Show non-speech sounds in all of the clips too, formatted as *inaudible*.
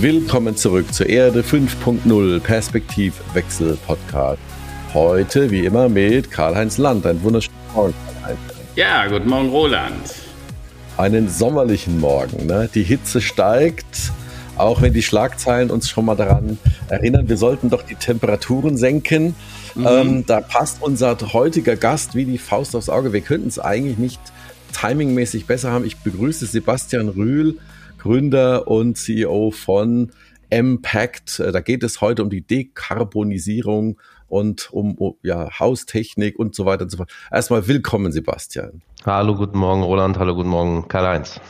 Willkommen zurück zur Erde 5.0 Perspektivwechsel Podcast. Heute, wie immer, mit Karl-Heinz Land. Ein wunderschönen Morgen, Karl-Heinz. Ja, guten Morgen, Roland. Einen sommerlichen Morgen. Ne? Die Hitze steigt, auch wenn die Schlagzeilen uns schon mal daran erinnern, wir sollten doch die Temperaturen senken. Mhm. Ähm, da passt unser heutiger Gast wie die Faust aufs Auge. Wir könnten es eigentlich nicht timingmäßig besser haben. Ich begrüße Sebastian Rühl Gründer und CEO von Impact. Äh, da geht es heute um die Dekarbonisierung und um, um ja, Haustechnik und so weiter und so fort. Erstmal willkommen, Sebastian. Hallo, guten Morgen, Roland. Hallo, guten Morgen, Karl-Heinz.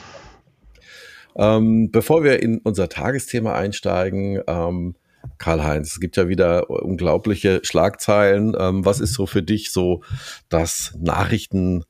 Ähm, bevor wir in unser Tagesthema einsteigen, ähm, Karl-Heinz, es gibt ja wieder unglaubliche Schlagzeilen. Ähm, was ist so für dich so das Nachrichten-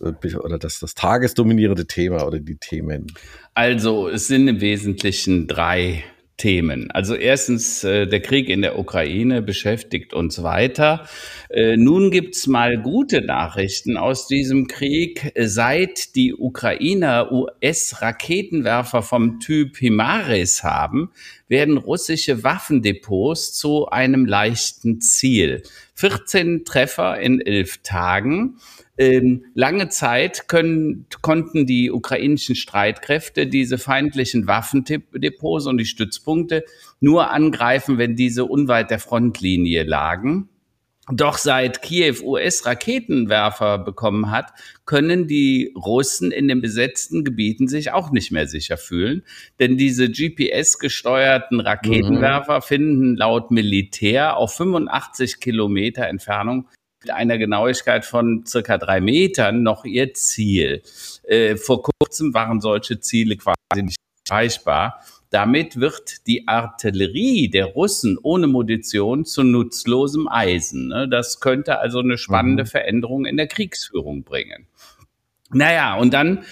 äh, oder das, das tagesdominierende Thema oder die Themen? Also es sind im Wesentlichen drei Themen. Also erstens, äh, der Krieg in der Ukraine beschäftigt uns weiter. Äh, nun gibt's mal gute Nachrichten aus diesem Krieg. Seit die Ukrainer US-Raketenwerfer vom Typ HIMARS haben, werden russische Waffendepots zu einem leichten Ziel. 14 Treffer in elf Tagen. Ähm, lange Zeit können, konnten die ukrainischen Streitkräfte diese feindlichen Waffendepots und die Stützpunkte nur angreifen, wenn diese unweit der Frontlinie lagen. Doch seit Kiew US-Raketenwerfer bekommen hat, können die Russen in den besetzten Gebieten sich auch nicht mehr sicher fühlen. Denn diese GPS-gesteuerten Raketenwerfer mhm. finden laut Militär auf 85 Kilometer Entfernung einer Genauigkeit von circa drei Metern noch ihr Ziel. Äh, vor kurzem waren solche Ziele quasi nicht erreichbar. Damit wird die Artillerie der Russen ohne Munition zu nutzlosem Eisen. Ne? Das könnte also eine spannende mhm. Veränderung in der Kriegsführung bringen. Naja, und dann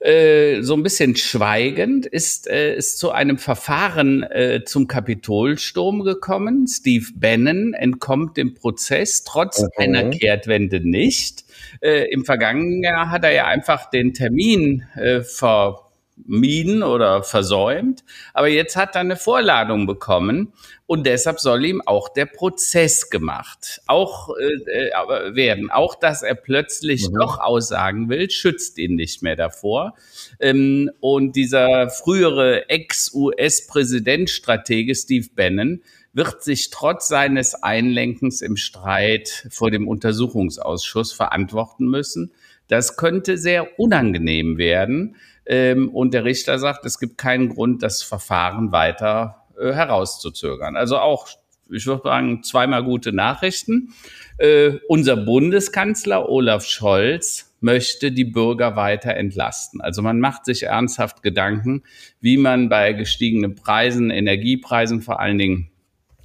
äh, so ein bisschen schweigend ist äh, ist zu einem Verfahren äh, zum Kapitolsturm gekommen. Steve Bannon entkommt dem Prozess trotz okay. einer Kehrtwende nicht. Äh, Im vergangenen Jahr hat er ja einfach den Termin äh, ver vermieden oder versäumt. Aber jetzt hat er eine Vorladung bekommen und deshalb soll ihm auch der Prozess gemacht auch äh, äh werden. Auch dass er plötzlich mhm. doch aussagen will, schützt ihn nicht mehr davor. Ähm, und dieser frühere Ex-US-Präsidentstratege Steve Bannon wird sich trotz seines Einlenkens im Streit vor dem Untersuchungsausschuss verantworten müssen. Das könnte sehr unangenehm werden. Ähm, und der Richter sagt, es gibt keinen Grund, das Verfahren weiter äh, herauszuzögern. Also auch, ich würde sagen, zweimal gute Nachrichten. Äh, unser Bundeskanzler Olaf Scholz möchte die Bürger weiter entlasten. Also man macht sich ernsthaft Gedanken, wie man bei gestiegenen Preisen, Energiepreisen vor allen Dingen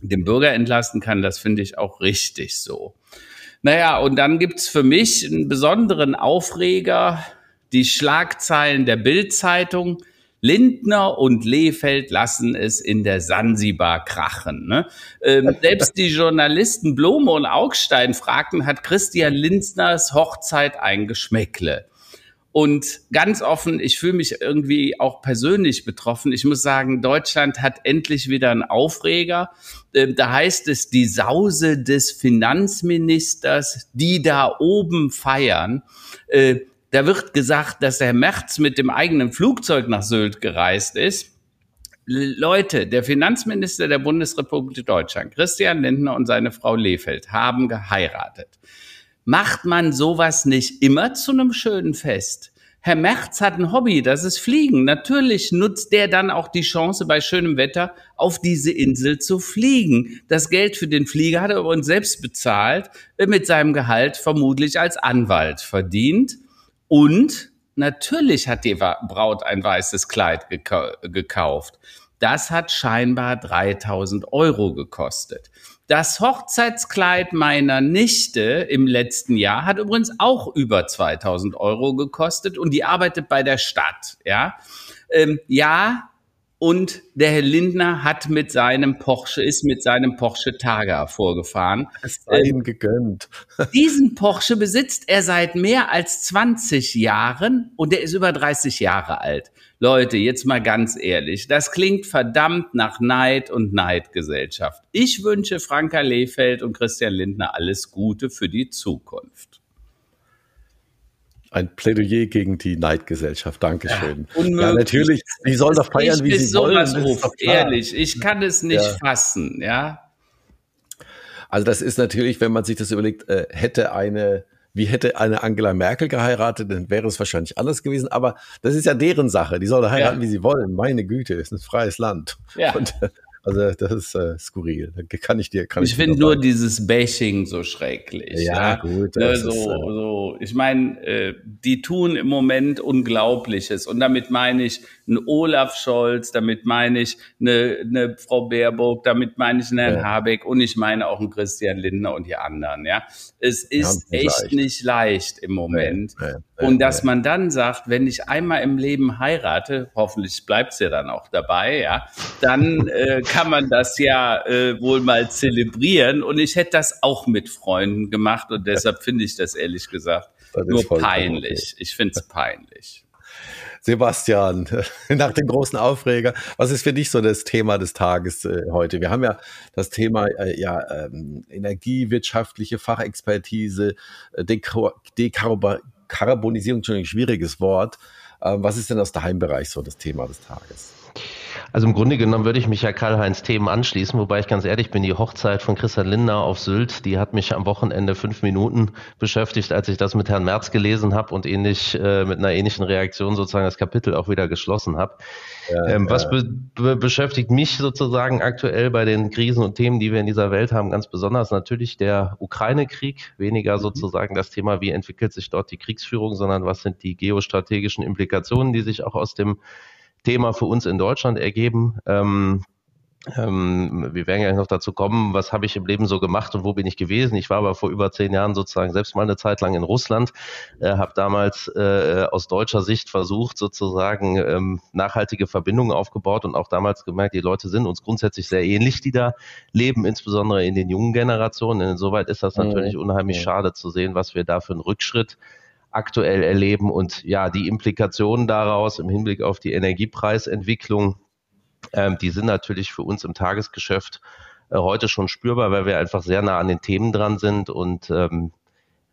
den Bürger entlasten kann. Das finde ich auch richtig so. Naja, und dann gibt's für mich einen besonderen Aufreger die Schlagzeilen der Bildzeitung. Lindner und Lehfeld lassen es in der Sansibar krachen. Ne? Ähm, *laughs* selbst die Journalisten Blome und Augstein fragten, hat Christian Lindners Hochzeit ein Geschmäckle? Und ganz offen, ich fühle mich irgendwie auch persönlich betroffen. Ich muss sagen, Deutschland hat endlich wieder einen Aufreger. Ähm, da heißt es, die Sause des Finanzministers, die da oben feiern. Da wird gesagt, dass der Merz mit dem eigenen Flugzeug nach Sylt gereist ist. Leute, der Finanzminister der Bundesrepublik Deutschland, Christian Lindner und seine Frau Lefeld haben geheiratet. Macht man sowas nicht immer zu einem schönen Fest? Herr Merz hat ein Hobby, das ist Fliegen. Natürlich nutzt der dann auch die Chance, bei schönem Wetter auf diese Insel zu fliegen. Das Geld für den Flieger hat er übrigens selbst bezahlt, mit seinem Gehalt vermutlich als Anwalt verdient. Und natürlich hat die Braut ein weißes Kleid gekauft. Das hat scheinbar 3000 Euro gekostet. Das Hochzeitskleid meiner Nichte im letzten Jahr hat übrigens auch über 2000 Euro gekostet und die arbeitet bei der Stadt. Ja, ähm, ja und der Herr Lindner hat mit seinem Porsche, ist mit seinem Porsche Targa vorgefahren. Es sei ihm gegönnt. *laughs* Diesen Porsche besitzt er seit mehr als 20 Jahren und er ist über 30 Jahre alt. Leute, jetzt mal ganz ehrlich, das klingt verdammt nach Neid und Neidgesellschaft. Ich wünsche Franka Lehfeld und Christian Lindner alles Gute für die Zukunft ein Plädoyer gegen die Neidgesellschaft. Dankeschön. Ja, ja natürlich, die sollen doch feiern, wie sie wollen. Ruft, ehrlich, ich kann es nicht ja. fassen, ja. Also das ist natürlich, wenn man sich das überlegt, äh, hätte eine, wie hätte eine Angela Merkel geheiratet, dann wäre es wahrscheinlich anders gewesen. Aber das ist ja deren Sache. Die sollen heiraten, ja. wie sie wollen. Meine Güte, ist ein freies Land. Ja. Und äh, also das ist äh, skurril. Kann ich dir. Kann ich, ich finde nur dieses Bashing so schrecklich. Ja, ja. gut. Ne, so, ist, äh, so, ich meine, äh, die tun im Moment Unglaubliches und damit meine ich einen Olaf Scholz, damit meine ich eine, eine Frau Baerbock, damit meine ich einen Herrn ja. Habeck und ich meine auch einen Christian Lindner und die anderen. Ja, es ist ja, echt leicht. nicht leicht im Moment. Ja, und dass man dann sagt, wenn ich einmal im Leben heirate, hoffentlich bleibt's ja dann auch dabei, ja, dann *laughs* äh, kann man das ja äh, wohl mal zelebrieren. Und ich hätte das auch mit Freunden gemacht und deshalb finde ich das ehrlich gesagt nur peinlich. Okay. Ich finde es peinlich. Sebastian, *laughs* nach dem großen Aufreger, was ist für dich so das Thema des Tages äh, heute? Wir haben ja das Thema äh, ja, ähm, energiewirtschaftliche Fachexpertise, äh, Dekarbonisierung, Entschuldigung, schwieriges Wort. Ähm, was ist denn aus dem Heimbereich so das Thema des Tages? Also im Grunde genommen würde ich mich ja Karl-Heinz Themen anschließen, wobei ich ganz ehrlich bin, die Hochzeit von Christian Lindner auf Sylt, die hat mich am Wochenende fünf Minuten beschäftigt, als ich das mit Herrn Merz gelesen habe und ähnlich äh, mit einer ähnlichen Reaktion sozusagen das Kapitel auch wieder geschlossen habe. Ja, ähm, ja. Was be be beschäftigt mich sozusagen aktuell bei den Krisen und Themen, die wir in dieser Welt haben, ganz besonders natürlich der Ukraine-Krieg, weniger mhm. sozusagen das Thema, wie entwickelt sich dort die Kriegsführung, sondern was sind die geostrategischen Implikationen, die sich auch aus dem Thema für uns in Deutschland ergeben. Ähm, ähm, wir werden ja noch dazu kommen, was habe ich im Leben so gemacht und wo bin ich gewesen. Ich war aber vor über zehn Jahren sozusagen selbst mal eine Zeit lang in Russland, äh, habe damals äh, aus deutscher Sicht versucht, sozusagen ähm, nachhaltige Verbindungen aufgebaut und auch damals gemerkt, die Leute sind uns grundsätzlich sehr ähnlich, die da leben, insbesondere in den jungen Generationen. Insoweit ist das mhm. natürlich unheimlich mhm. schade zu sehen, was wir da für einen Rückschritt aktuell erleben und ja, die Implikationen daraus im Hinblick auf die Energiepreisentwicklung, ähm, die sind natürlich für uns im Tagesgeschäft äh, heute schon spürbar, weil wir einfach sehr nah an den Themen dran sind und ähm,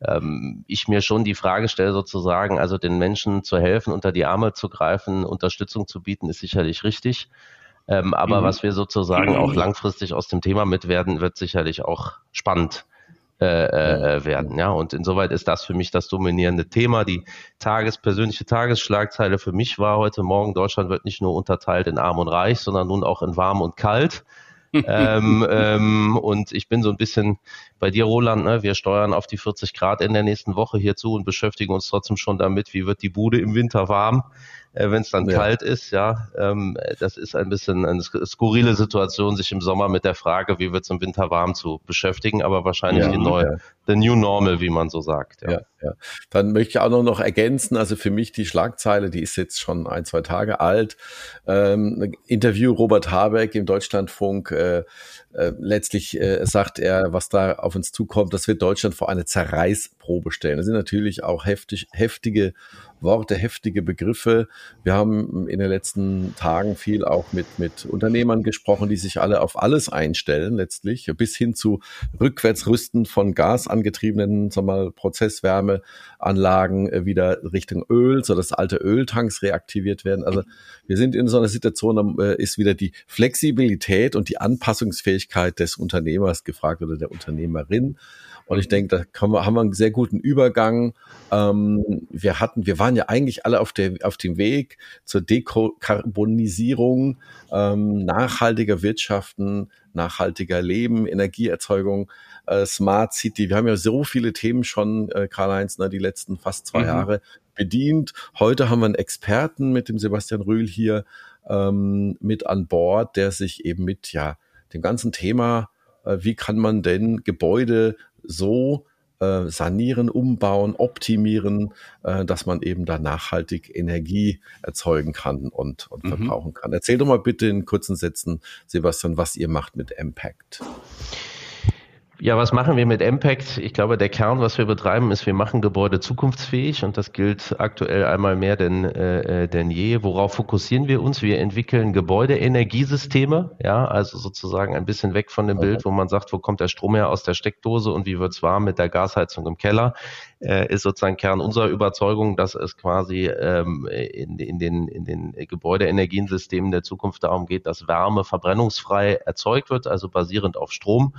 ähm, ich mir schon die Frage stelle, sozusagen, also den Menschen zu helfen, unter die Arme zu greifen, Unterstützung zu bieten, ist sicherlich richtig. Ähm, aber mhm. was wir sozusagen auch langfristig aus dem Thema mit werden, wird sicherlich auch spannend äh, äh, werden. Ja, und insoweit ist das für mich das dominierende Thema. Die Tages, persönliche Tagesschlagzeile für mich war heute Morgen, Deutschland wird nicht nur unterteilt in arm und reich, sondern nun auch in warm und kalt. *laughs* ähm, ähm, und ich bin so ein bisschen bei dir, Roland, ne? wir steuern auf die 40 Grad in der nächsten Woche hierzu und beschäftigen uns trotzdem schon damit, wie wird die Bude im Winter warm äh, wenn es dann ja. kalt ist, ja. Ähm, das ist ein bisschen eine skurrile Situation, sich im Sommer mit der Frage, wie wird es im Winter warm zu beschäftigen, aber wahrscheinlich ja, die neue, the new normal, wie man so sagt. Ja. Ja, ja. Dann möchte ich auch noch, noch ergänzen, also für mich die Schlagzeile, die ist jetzt schon ein, zwei Tage alt. Ähm, Interview Robert Habeck im Deutschlandfunk, äh, äh, letztlich äh, sagt er, was da auf uns zukommt, dass wir Deutschland vor eine Zerreißprobe stellen. Das sind natürlich auch heftig, heftige Worte, heftige Begriffe. Wir haben in den letzten Tagen viel auch mit, mit Unternehmern gesprochen, die sich alle auf alles einstellen, letztlich, bis hin zu Rückwärtsrüsten von gasangetriebenen sag mal, Prozesswärmeanlagen äh, wieder Richtung Öl, so dass alte Öltanks reaktiviert werden. Also wir sind in so einer Situation, da äh, ist wieder die Flexibilität und die Anpassungsfähigkeit des Unternehmers gefragt oder der Unternehmerin. Und ich denke, da haben wir, haben wir einen sehr guten Übergang. Ähm, wir hatten, wir waren ja eigentlich alle auf, der, auf dem Weg zur Dekarbonisierung, ähm, nachhaltiger Wirtschaften, nachhaltiger Leben, Energieerzeugung, äh, Smart City. Wir haben ja so viele Themen schon, äh, Karl-Heinz, ne, die letzten fast zwei mhm. Jahre bedient. Heute haben wir einen Experten mit dem Sebastian Rühl hier ähm, mit an Bord, der sich eben mit ja dem ganzen Thema, äh, wie kann man denn Gebäude so äh, sanieren, umbauen, optimieren, äh, dass man eben da nachhaltig Energie erzeugen kann und, und mhm. verbrauchen kann. Erzähl doch mal bitte in kurzen Sätzen, Sebastian, was ihr macht mit Impact. Ja, was machen wir mit Impact? Ich glaube, der Kern, was wir betreiben, ist, wir machen Gebäude zukunftsfähig und das gilt aktuell einmal mehr denn, äh, denn je. Worauf fokussieren wir uns? Wir entwickeln Gebäudeenergiesysteme, ja, also sozusagen ein bisschen weg von dem okay. Bild, wo man sagt, wo kommt der Strom her aus der Steckdose und wie wird's warm mit der Gasheizung im Keller, äh, ist sozusagen Kern unserer Überzeugung, dass es quasi ähm, in, in, den, in den Gebäudeenergiesystemen der Zukunft darum geht, dass Wärme verbrennungsfrei erzeugt wird, also basierend auf Strom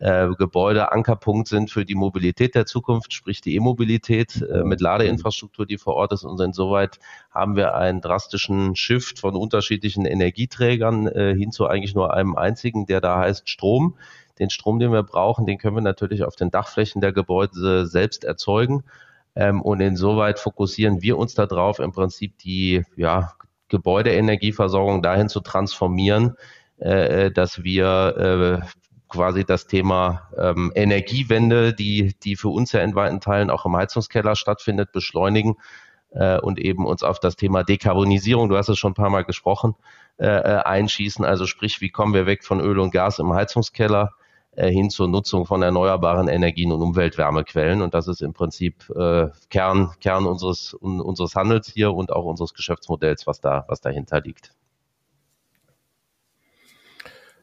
äh, Gebäude Ankerpunkt sind für die Mobilität der Zukunft, sprich die E-Mobilität äh, mit Ladeinfrastruktur, die vor Ort ist. Und insoweit haben wir einen drastischen Shift von unterschiedlichen Energieträgern äh, hin zu eigentlich nur einem einzigen, der da heißt Strom. Den Strom, den wir brauchen, den können wir natürlich auf den Dachflächen der Gebäude selbst erzeugen. Ähm, und insoweit fokussieren wir uns darauf, im Prinzip die ja, Gebäudeenergieversorgung dahin zu transformieren, äh, dass wir äh, quasi das Thema ähm, Energiewende, die, die für uns ja in weiten Teilen auch im Heizungskeller stattfindet, beschleunigen äh, und eben uns auf das Thema Dekarbonisierung, du hast es schon ein paar Mal gesprochen, äh, äh, einschießen. Also sprich, wie kommen wir weg von Öl und Gas im Heizungskeller äh, hin zur Nutzung von erneuerbaren Energien und Umweltwärmequellen. Und das ist im Prinzip äh, Kern, Kern unseres, un, unseres Handels hier und auch unseres Geschäftsmodells, was da, was dahinter liegt.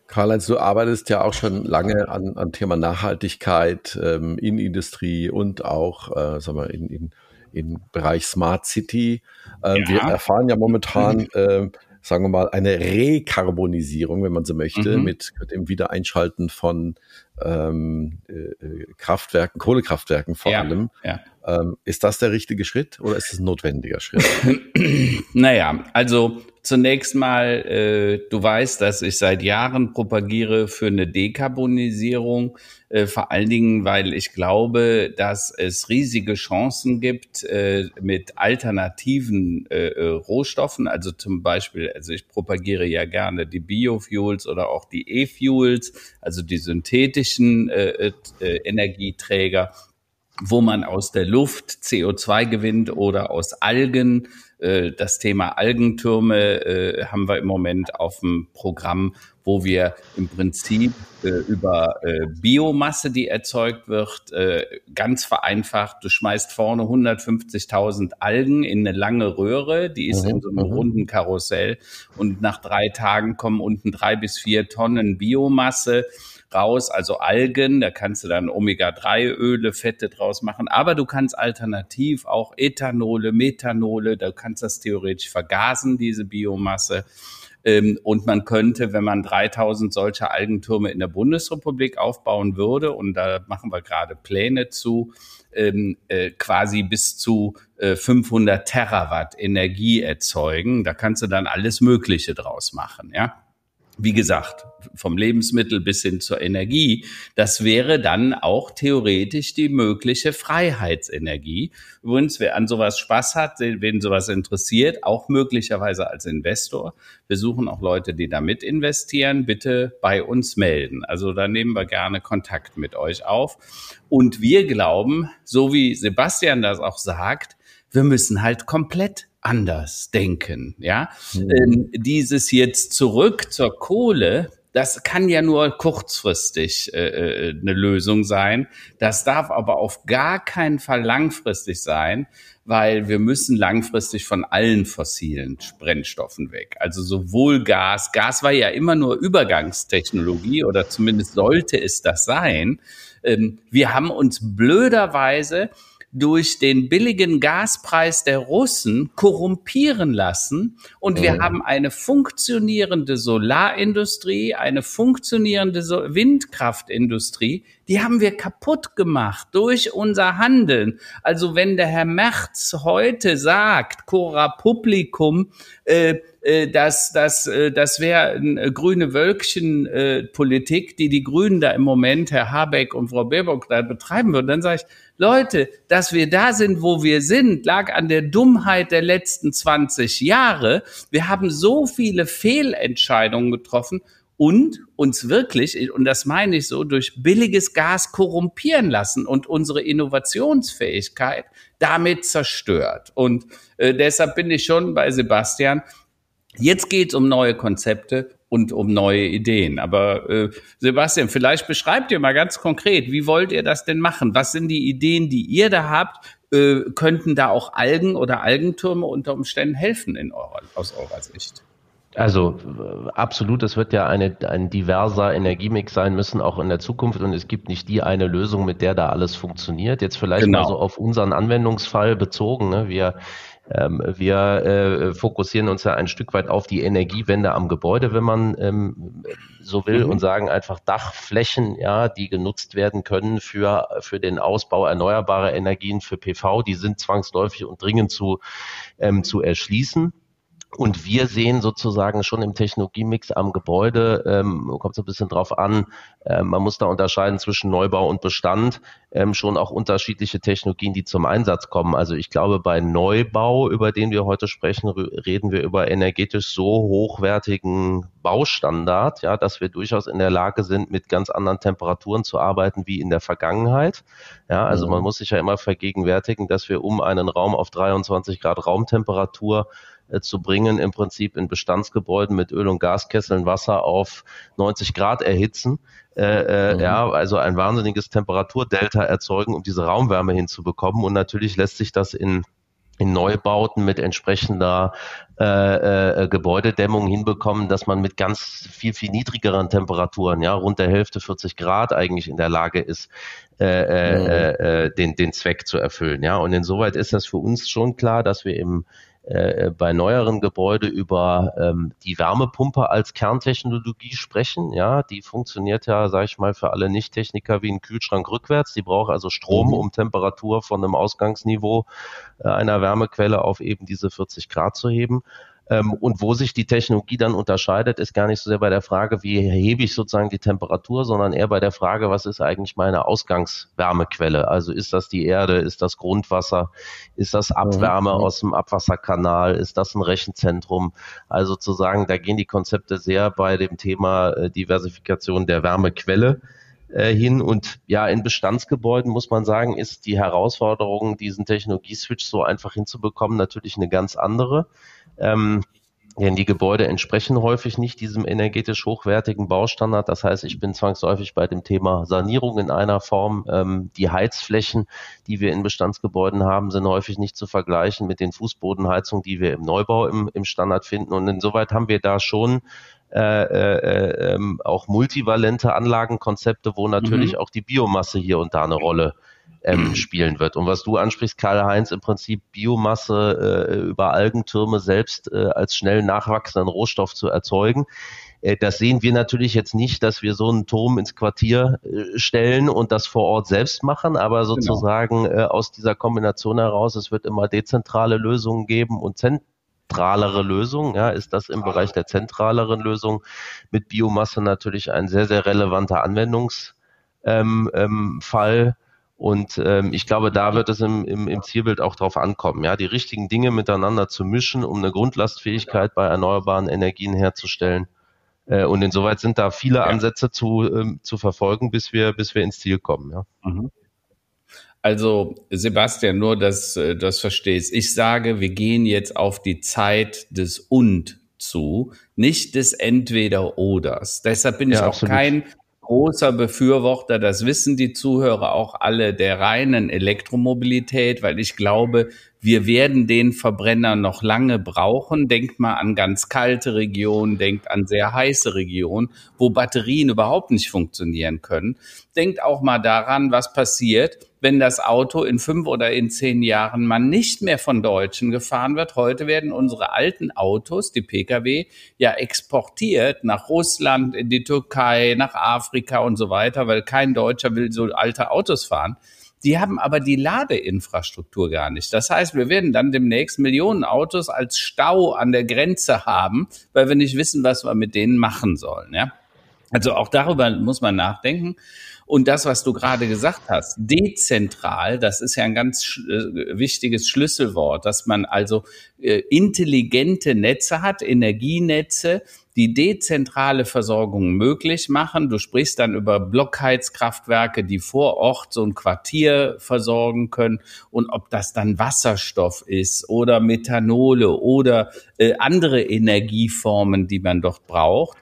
Karl-Heinz, du arbeitest ja auch schon lange an, an Thema Nachhaltigkeit ähm, in Industrie und auch, äh, sagen wir, in, in, im Bereich Smart City. Ähm, ja. Wir erfahren ja momentan, äh, sagen wir mal, eine Rekarbonisierung, wenn man so möchte, mhm. mit dem Wiedereinschalten von ähm, äh, Kraftwerken, Kohlekraftwerken vor ja. allem. Ja. Ähm, ist das der richtige Schritt oder ist es ein notwendiger Schritt? *clears throat* naja, also zunächst mal, äh, du weißt, dass ich seit Jahren propagiere für eine Dekarbonisierung, äh, vor allen Dingen, weil ich glaube, dass es riesige Chancen gibt äh, mit alternativen äh, äh Rohstoffen. Also zum Beispiel, also ich propagiere ja gerne die Biofuels oder auch die E-Fuels, also die synthetischen äh, Energieträger wo man aus der Luft CO2 gewinnt oder aus Algen. Äh, das Thema Algentürme äh, haben wir im Moment auf dem Programm, wo wir im Prinzip äh, über Biomasse, die erzeugt wird, ganz vereinfacht, du schmeißt vorne 150.000 Algen in eine lange Röhre, die ist mhm, in so einem mhm. runden Karussell und nach drei Tagen kommen unten drei bis vier Tonnen Biomasse raus, also Algen, da kannst du dann Omega-3-Öle, Fette draus machen, aber du kannst alternativ auch Ethanole, Methanole, da kannst das theoretisch vergasen, diese Biomasse. Ähm, und man könnte, wenn man 3000 solcher Algentürme in der Bundesrepublik aufbauen würde, und da machen wir gerade Pläne zu, ähm, äh, quasi bis zu 500 äh, Terawatt Energie erzeugen. Da kannst du dann alles Mögliche draus machen, ja wie gesagt, vom Lebensmittel bis hin zur Energie, das wäre dann auch theoretisch die mögliche Freiheitsenergie. Übrigens, wer an sowas Spaß hat, wen sowas interessiert, auch möglicherweise als Investor, wir suchen auch Leute, die da mit investieren, bitte bei uns melden. Also da nehmen wir gerne Kontakt mit euch auf. Und wir glauben, so wie Sebastian das auch sagt, wir müssen halt komplett anders denken. Ja, mhm. ähm, dieses jetzt zurück zur Kohle, das kann ja nur kurzfristig äh, äh, eine Lösung sein. Das darf aber auf gar keinen Fall langfristig sein, weil wir müssen langfristig von allen fossilen Brennstoffen weg. Also sowohl Gas, Gas war ja immer nur Übergangstechnologie oder zumindest sollte es das sein. Ähm, wir haben uns blöderweise durch den billigen Gaspreis der Russen korrumpieren lassen und wir oh. haben eine funktionierende Solarindustrie, eine funktionierende Windkraftindustrie, die haben wir kaputt gemacht durch unser Handeln. Also wenn der Herr Merz heute sagt, Cora Publikum, äh, äh, dass das, äh, das wäre eine grüne Wölkchen-Politik, äh, die die Grünen da im Moment, Herr Habeck und Frau Baerbock da betreiben würden, dann sage ich, Leute, dass wir da sind, wo wir sind, lag an der Dummheit der letzten 20 Jahre. Wir haben so viele Fehlentscheidungen getroffen und uns wirklich, und das meine ich so, durch billiges Gas korrumpieren lassen und unsere Innovationsfähigkeit damit zerstört. Und äh, deshalb bin ich schon bei Sebastian. Jetzt geht es um neue Konzepte und um neue Ideen. Aber äh, Sebastian, vielleicht beschreibt ihr mal ganz konkret, wie wollt ihr das denn machen? Was sind die Ideen, die ihr da habt? Äh, könnten da auch Algen oder Algentürme unter Umständen helfen in eurer, aus eurer Sicht? Also absolut, es wird ja eine, ein diverser Energiemix sein müssen, auch in der Zukunft. Und es gibt nicht die eine Lösung, mit der da alles funktioniert. Jetzt vielleicht genau. mal so auf unseren Anwendungsfall bezogen. Ne? Wir ähm, wir äh, fokussieren uns ja ein Stück weit auf die Energiewende am Gebäude, wenn man ähm, so will, mhm. und sagen einfach Dachflächen, ja, die genutzt werden können für, für den Ausbau erneuerbarer Energien, für PV, die sind zwangsläufig und dringend zu, ähm, zu erschließen. Und wir sehen sozusagen schon im Technologiemix am Gebäude, ähm, kommt so ein bisschen drauf an, äh, man muss da unterscheiden zwischen Neubau und Bestand, ähm, schon auch unterschiedliche Technologien, die zum Einsatz kommen. Also ich glaube, bei Neubau, über den wir heute sprechen, reden wir über energetisch so hochwertigen Baustandard, ja, dass wir durchaus in der Lage sind, mit ganz anderen Temperaturen zu arbeiten wie in der Vergangenheit. Ja, also man mhm. muss sich ja immer vergegenwärtigen, dass wir um einen Raum auf 23 Grad Raumtemperatur zu bringen, im Prinzip in Bestandsgebäuden mit Öl- und Gaskesseln Wasser auf 90 Grad erhitzen. Äh, äh, mhm. Ja, also ein wahnsinniges Temperaturdelta erzeugen, um diese Raumwärme hinzubekommen. Und natürlich lässt sich das in in Neubauten mit entsprechender äh, äh, Gebäudedämmung hinbekommen, dass man mit ganz viel, viel niedrigeren Temperaturen, ja, rund der Hälfte 40 Grad eigentlich in der Lage ist, äh, äh, mhm. äh, den, den Zweck zu erfüllen. Ja, und insoweit ist das für uns schon klar, dass wir im äh, bei neueren Gebäuden über ähm, die Wärmepumpe als Kerntechnologie sprechen. Ja, die funktioniert ja, sage ich mal, für alle Nicht-Techniker wie ein Kühlschrank rückwärts. Die braucht also Strom, mhm. um Temperatur von einem Ausgangsniveau äh, einer Wärmequelle auf eben diese 40 Grad zu heben. Ähm, und wo sich die Technologie dann unterscheidet, ist gar nicht so sehr bei der Frage, wie hebe ich sozusagen die Temperatur, sondern eher bei der Frage, was ist eigentlich meine Ausgangswärmequelle? Also ist das die Erde, ist das Grundwasser, ist das Abwärme mhm. aus dem Abwasserkanal, ist das ein Rechenzentrum? Also zu sagen, da gehen die Konzepte sehr bei dem Thema äh, Diversifikation der Wärmequelle äh, hin. Und ja, in Bestandsgebäuden muss man sagen, ist die Herausforderung, diesen Technologieswitch so einfach hinzubekommen, natürlich eine ganz andere. Ähm, denn die Gebäude entsprechen häufig nicht diesem energetisch hochwertigen Baustandard. Das heißt, ich bin zwangsläufig bei dem Thema Sanierung in einer Form. Ähm, die Heizflächen, die wir in Bestandsgebäuden haben, sind häufig nicht zu vergleichen mit den Fußbodenheizungen, die wir im Neubau im, im Standard finden. Und insoweit haben wir da schon äh, äh, äh, auch multivalente Anlagenkonzepte, wo natürlich mhm. auch die Biomasse hier und da eine Rolle ähm, spielen wird. Und was du ansprichst, Karl-Heinz, im Prinzip Biomasse äh, über Algentürme selbst äh, als schnell nachwachsenden Rohstoff zu erzeugen. Äh, das sehen wir natürlich jetzt nicht, dass wir so einen Turm ins Quartier äh, stellen und das vor Ort selbst machen, aber genau. sozusagen genau. aus dieser Kombination heraus, es wird immer dezentrale Lösungen geben und zentralere Lösungen. Ja, ist das im Bereich der zentraleren Lösung mit Biomasse natürlich ein sehr, sehr relevanter Anwendungsfall. Ähm, ähm, und ähm, ich glaube, da wird es im, im, im Zielbild auch drauf ankommen, ja, die richtigen Dinge miteinander zu mischen, um eine Grundlastfähigkeit bei erneuerbaren Energien herzustellen. Äh, und insoweit sind da viele Ansätze zu, ähm, zu verfolgen, bis wir, bis wir ins Ziel kommen. Ja. Mhm. Also Sebastian, nur dass äh, das verstehst. Ich sage, wir gehen jetzt auf die Zeit des Und zu, nicht des Entweder-Oders. Deshalb bin ja, ich auch absolut. kein großer Befürworter, das wissen die Zuhörer auch alle, der reinen Elektromobilität, weil ich glaube, wir werden den Verbrenner noch lange brauchen. Denkt mal an ganz kalte Regionen, denkt an sehr heiße Regionen, wo Batterien überhaupt nicht funktionieren können. Denkt auch mal daran, was passiert, wenn das Auto in fünf oder in zehn Jahren mal nicht mehr von Deutschen gefahren wird. Heute werden unsere alten Autos, die Pkw, ja exportiert nach Russland, in die Türkei, nach Afrika und so weiter, weil kein Deutscher will so alte Autos fahren. Die haben aber die Ladeinfrastruktur gar nicht. Das heißt, wir werden dann demnächst Millionen Autos als Stau an der Grenze haben, weil wir nicht wissen, was wir mit denen machen sollen. Ja? Also auch darüber muss man nachdenken. Und das, was du gerade gesagt hast, dezentral, das ist ja ein ganz äh, wichtiges Schlüsselwort, dass man also äh, intelligente Netze hat, Energienetze, die dezentrale Versorgung möglich machen. Du sprichst dann über Blockheizkraftwerke, die vor Ort so ein Quartier versorgen können und ob das dann Wasserstoff ist oder Methanole oder äh, andere Energieformen, die man dort braucht.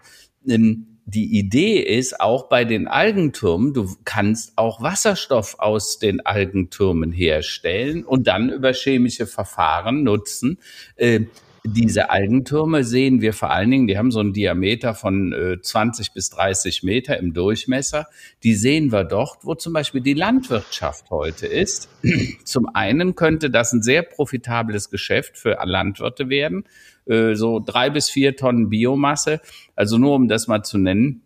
Ähm, die Idee ist auch bei den Algentürmen, du kannst auch Wasserstoff aus den Algentürmen herstellen und dann über chemische Verfahren nutzen. Äh, diese Algentürme sehen wir vor allen Dingen, die haben so einen Diameter von äh, 20 bis 30 Meter im Durchmesser. Die sehen wir dort, wo zum Beispiel die Landwirtschaft heute ist. *clears throat* Zum einen könnte das ein sehr profitables Geschäft für Landwirte werden, äh, so drei bis vier Tonnen Biomasse. Also nur um das mal zu nennen,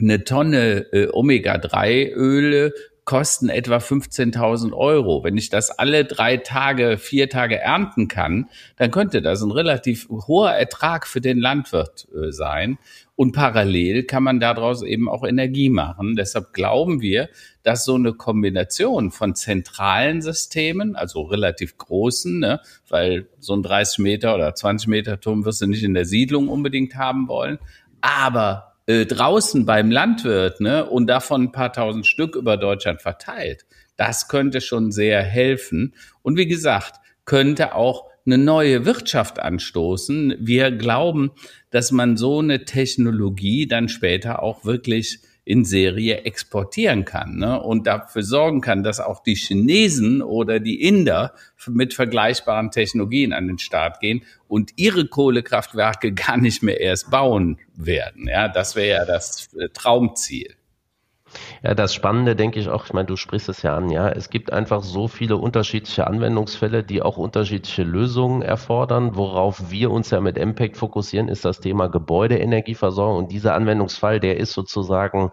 eine Tonne äh, Omega-3-Öle kosten etwa 15.000 Euro. Wenn ich das alle drei Tage, vier Tage ernten kann, dann könnte das ein relativ hoher Ertrag für den Landwirt äh, sein. Und parallel kann man daraus eben auch Energie machen. Deshalb glauben wir, dass so eine Kombination von zentralen Systemen, also relativ großen, ne, weil so ein 30 Meter oder 20 Meter Turm wirst du nicht in der Siedlung unbedingt haben wollen, aber äh, draußen beim Landwirt ne, und davon ein paar tausend Stück über Deutschland verteilt, das könnte schon sehr helfen. Und wie gesagt, könnte auch eine neue Wirtschaft anstoßen. Wir glauben, dass man so eine Technologie dann später auch wirklich in Serie exportieren kann ne? und dafür sorgen kann, dass auch die Chinesen oder die Inder mit vergleichbaren Technologien an den Start gehen und ihre Kohlekraftwerke *laughs* gar nicht mehr erst bauen werden. Ja, das wäre ja das äh, Traumziel. Ja, das Spannende denke ich auch, ich meine, du sprichst es ja an, ja, es gibt einfach so viele unterschiedliche Anwendungsfälle, die auch unterschiedliche Lösungen erfordern. Worauf wir uns ja mit MPEG fokussieren, ist das Thema Gebäudeenergieversorgung und dieser Anwendungsfall, der ist sozusagen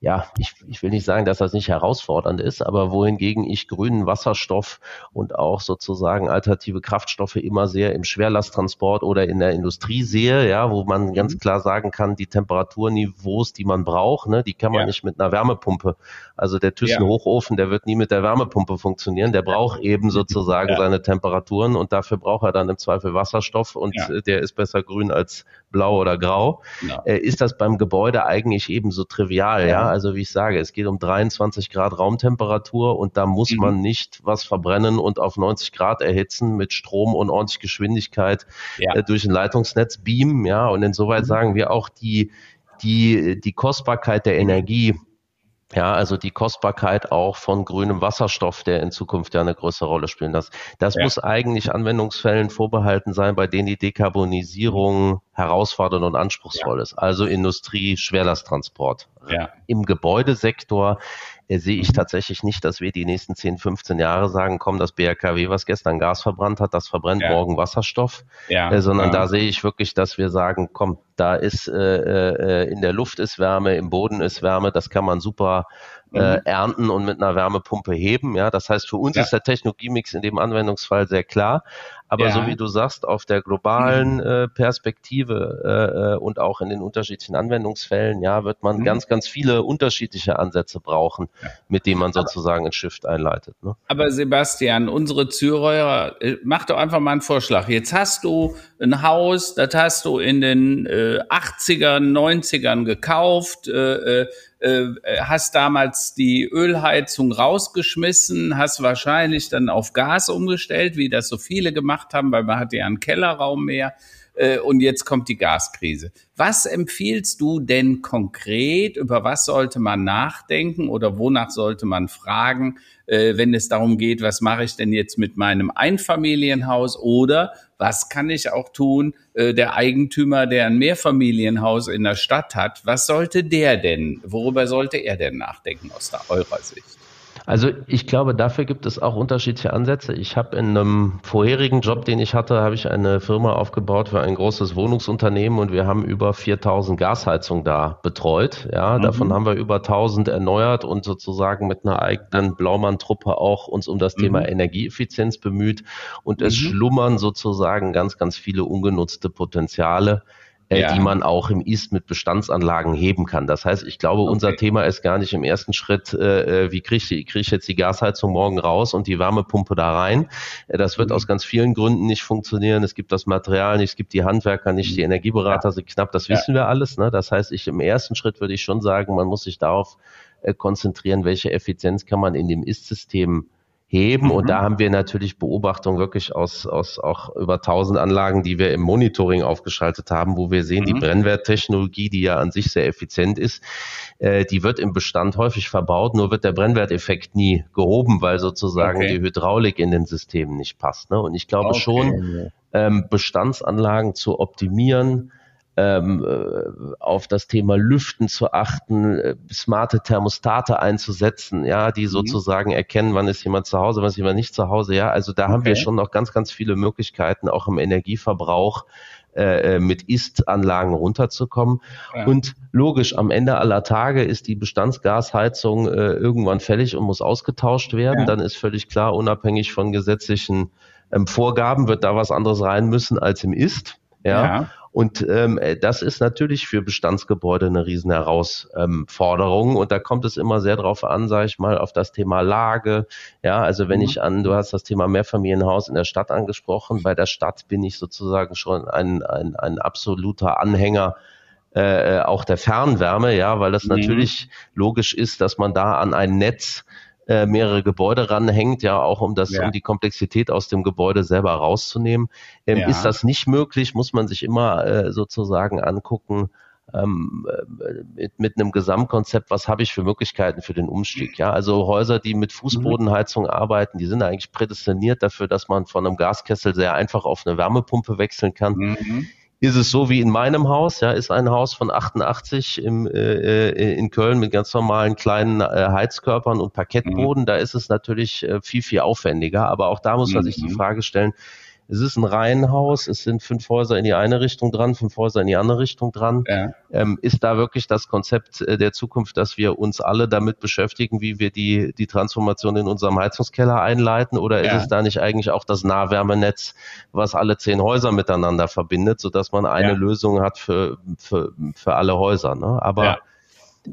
ja, ich, ich will nicht sagen, dass das nicht herausfordernd ist, aber wohingegen ich grünen Wasserstoff und auch sozusagen alternative Kraftstoffe immer sehr im Schwerlasttransport oder in der Industrie sehe, ja, wo man ganz mhm. klar sagen kann, die Temperaturniveaus, die man braucht, ne, die kann man ja. nicht mit einer Wärmepumpe. Also der Thyssen-Hochofen, der wird nie mit der Wärmepumpe funktionieren. Der braucht eben sozusagen ja. seine Temperaturen und dafür braucht er dann im Zweifel Wasserstoff und ja. der ist besser grün als blau oder grau. Äh, ist das beim Gebäude eigentlich ebenso trivial, ja? also wie ich sage, es geht um 23 Grad Raumtemperatur und da muss mhm. man nicht was verbrennen und auf 90 Grad erhitzen mit Strom und ordentlich Geschwindigkeit ja. äh, durch ein Leitungsnetz beamen, ja. Und insoweit mhm. sagen wir auch die, die, die Kostbarkeit der Energie ja, also die Kostbarkeit auch von grünem Wasserstoff, der in Zukunft ja eine größere Rolle spielen das. Das ja. muss eigentlich Anwendungsfällen vorbehalten sein, bei denen die Dekarbonisierung herausfordernd und anspruchsvoll ja. ist. Also Industrie, Schwerlasttransport. Ja. Im Gebäudesektor äh, sehe ich mhm. tatsächlich nicht, dass wir die nächsten 10, 15 Jahre sagen, komm, das BRKW, was gestern Gas verbrannt hat, das verbrennt ja. morgen Wasserstoff, ja. äh, sondern da sehe ich wirklich, dass wir sagen, komm, da ist äh, äh, in der Luft ist Wärme, im Boden ist Wärme, das kann man super äh, mhm. ernten und mit einer Wärmepumpe heben. Ja, das heißt, für uns ist der Technologiemix in dem Anwendungsfall sehr klar. Aber ja. so wie du sagst, auf der globalen äh, Perspektive äh, äh, und auch in den unterschiedlichen Anwendungsfällen, ja, wird man mhm. ganz, ganz viele unterschiedliche Ansätze brauchen, ja. mit denen man sozusagen ein Shift einleitet. Ne? Aber Sebastian, unsere Zuhörer, äh, mach doch einfach mal einen Vorschlag. Jetzt hast du ein Haus, das hast du in den äh, 80ern, 90ern gekauft, äh, äh hast damals die Ölheizung rausgeschmissen, hast wahrscheinlich dann auf Gas umgestellt, wie das so viele gemacht haben, weil man hatte ja einen Kellerraum mehr. Äh, und jetzt kommt die Gaskrise. Was empfiehlst du denn konkret? Über was sollte man nachdenken oder wonach sollte man fragen, äh, wenn es darum geht, was mache ich denn jetzt mit meinem Einfamilienhaus oder was kann ich auch tun, äh, der Eigentümer, der ein Mehrfamilienhaus in der Stadt hat, was sollte der denn, worüber sollte er denn nachdenken aus eurer Sicht? Also ich glaube, dafür gibt es auch unterschiedliche Ansätze. Ich habe in einem vorherigen Job, den ich hatte, habe ich eine Firma aufgebaut für ein großes Wohnungsunternehmen und wir haben über 4000 Gasheizungen da betreut. Ja, mhm. davon haben wir über 1000 erneuert und sozusagen mit einer eigenen Blaumann-Truppe auch uns um das mhm. Thema Energieeffizienz bemüht und mhm. es schlummern sozusagen ganz, ganz viele ungenutzte Potenziale ja. die man auch im Ist mit Bestandsanlagen heben kann. Das heißt, ich glaube, okay. unser Thema ist gar nicht im ersten Schritt, äh, äh wie kriege ich, krieg ich jetzt die Gasheizung morgen raus und die Wärmepumpe da rein. Äh, das wird mhm. aus ganz vielen Gründen nicht funktionieren. Es gibt das Material nicht, es gibt die Handwerker nicht, die mhm. Energieberater ja. sind knapp, das wissen ja. wir alles. Ne? Das heißt, ich im ersten Schritt würde ich schon sagen, man muss sich darauf äh, konzentrieren, welche Effizienz kann man in dem Ist-System heben. Mhm. Und da haben wir natürlich Beobachtungen wirklich aus, aus auch über 1000 Anlagen, die wir im Monitoring aufgeschaltet haben, wo wir sehen, mhm. die Brennwerttechnologie, die ja an sich sehr effizient ist, äh, die wird im Bestand häufig verbaut, nur wird der Brennwerteffekt nie gehoben, weil sozusagen okay. die Hydraulik in den Systemen nicht passt. Ne? Und ich glaube okay. schon, ähm, Bestandsanlagen zu optimieren, ähm, äh, auf das Thema Lüften zu achten, äh, smarte Thermostate einzusetzen, ja, die mhm. sozusagen erkennen, wann ist jemand zu Hause, wann ist jemand nicht zu Hause, ja. Also da okay. haben wir schon noch ganz, ganz viele Möglichkeiten, auch im Energieverbrauch äh, äh, mit Ist-Anlagen runterzukommen. Ja. Und logisch, am Ende aller Tage ist die Bestandsgasheizung äh, irgendwann fällig und muss ausgetauscht werden. Ja. Dann ist völlig klar, unabhängig von gesetzlichen ähm, Vorgaben wird da was anderes rein müssen als im Ist. Ja. ja. Und ähm, äh, das ist natürlich für Bestandsgebäude eine riesen Herausforderung. Und da kommt es immer sehr drauf an, sage ich mal, auf das Thema Lage. Ja, also wenn mhm. ich an, du hast das Thema Mehrfamilienhaus in der Stadt angesprochen. Bei der Stadt bin ich sozusagen schon ein, ein, ein absoluter Anhänger äh, äh auch der Fernwärme, ja, weil das mhm. natürlich logisch ist, dass man da an ein Netz äh, mehrere Gebäude ranhängt, ja, auch um das, ja. um die Komplexität aus dem Gebäude selber rauszunehmen. Ähm, ja. Ist das nicht möglich, muss man sich immer äh, sozusagen angucken, ähm, äh, mit, mit einem Gesamtkonzept, was habe ich für Möglichkeiten für den Umstieg. Ja, also Häuser, die mit Fußbodenheizung mhm. arbeiten, die sind eigentlich prädestiniert dafür, dass man von einem Gaskessel sehr einfach auf eine Wärmepumpe wechseln kann. Mhm ist es so wie in meinem Haus, ja, ist ein Haus von 88 im, äh, äh, in Köln mit ganz normalen kleinen äh, Heizkörpern und Parkettboden. Mhm. Da ist es natürlich äh, viel, viel aufwendiger. Aber auch da muss man mhm. sich die. Frage stellen, es ist ein Reihenhaus, es sind fünf Häuser in die eine Richtung dran, fünf Häuser in die andere Richtung dran. Ja. Ähm, ist da wirklich das Konzept äh, der Zukunft, dass wir uns alle damit beschäftigen, wie wir die, die Transformation in unserem Heizungskeller einleiten? Oder ja. ist es da nicht eigentlich auch das Nahwärmenetz, was alle zehn Häuser miteinander verbindet, sodass man eine ja. Lösung hat für, für, für alle Häuser? Ne? Aber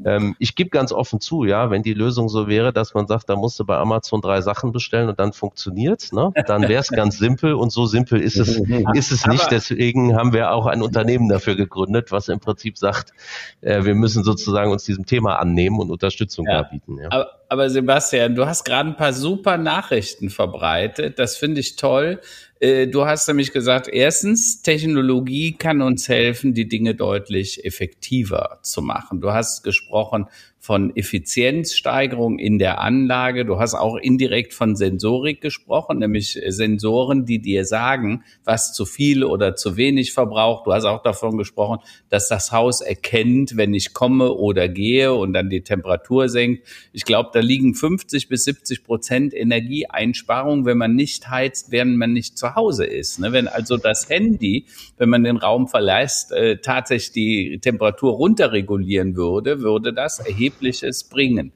ähm, ich gebe ganz offen zu, ja, wenn die Lösung so wäre, dass man sagt, da musst du bei Amazon drei Sachen bestellen und dann funktioniert's, ne? Dann wäre es ganz simpel und so simpel ist es, ist es nicht. Deswegen haben wir auch ein Unternehmen dafür gegründet, was im Prinzip sagt, äh, wir müssen sozusagen uns diesem Thema annehmen und Unterstützung ja. bieten. Ja. Aber, aber Sebastian, du hast gerade ein paar super Nachrichten verbreitet. Das finde ich toll. Äh, du hast nämlich gesagt, erstens, Technologie kann uns helfen, die Dinge deutlich effektiver zu machen. Du hast gesprochen von Effizienzsteigerung in der Anlage. Du hast auch indirekt von Sensorik gesprochen, nämlich Sensoren, die dir sagen, was zu viel oder zu wenig verbraucht. Du hast auch davon gesprochen, dass das Haus erkennt, wenn ich komme oder gehe und dann die Temperatur senkt. Ich glaube, da liegen 50 bis 70 Prozent Energieeinsparung, wenn man nicht heizt, während man nicht zu Hause ist. Ne? Wenn also das Handy, wenn man den Raum verlässt, äh, tatsächlich die Temperatur runterregulieren würde, würde das erheblich Erhebliches bringen.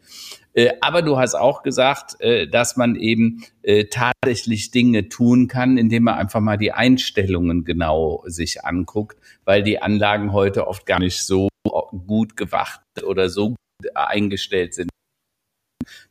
Äh, aber du hast auch gesagt, äh, dass man eben äh, tatsächlich Dinge tun kann, indem man einfach mal die Einstellungen genau sich anguckt, weil die Anlagen heute oft gar nicht so gut gewacht oder so eingestellt sind,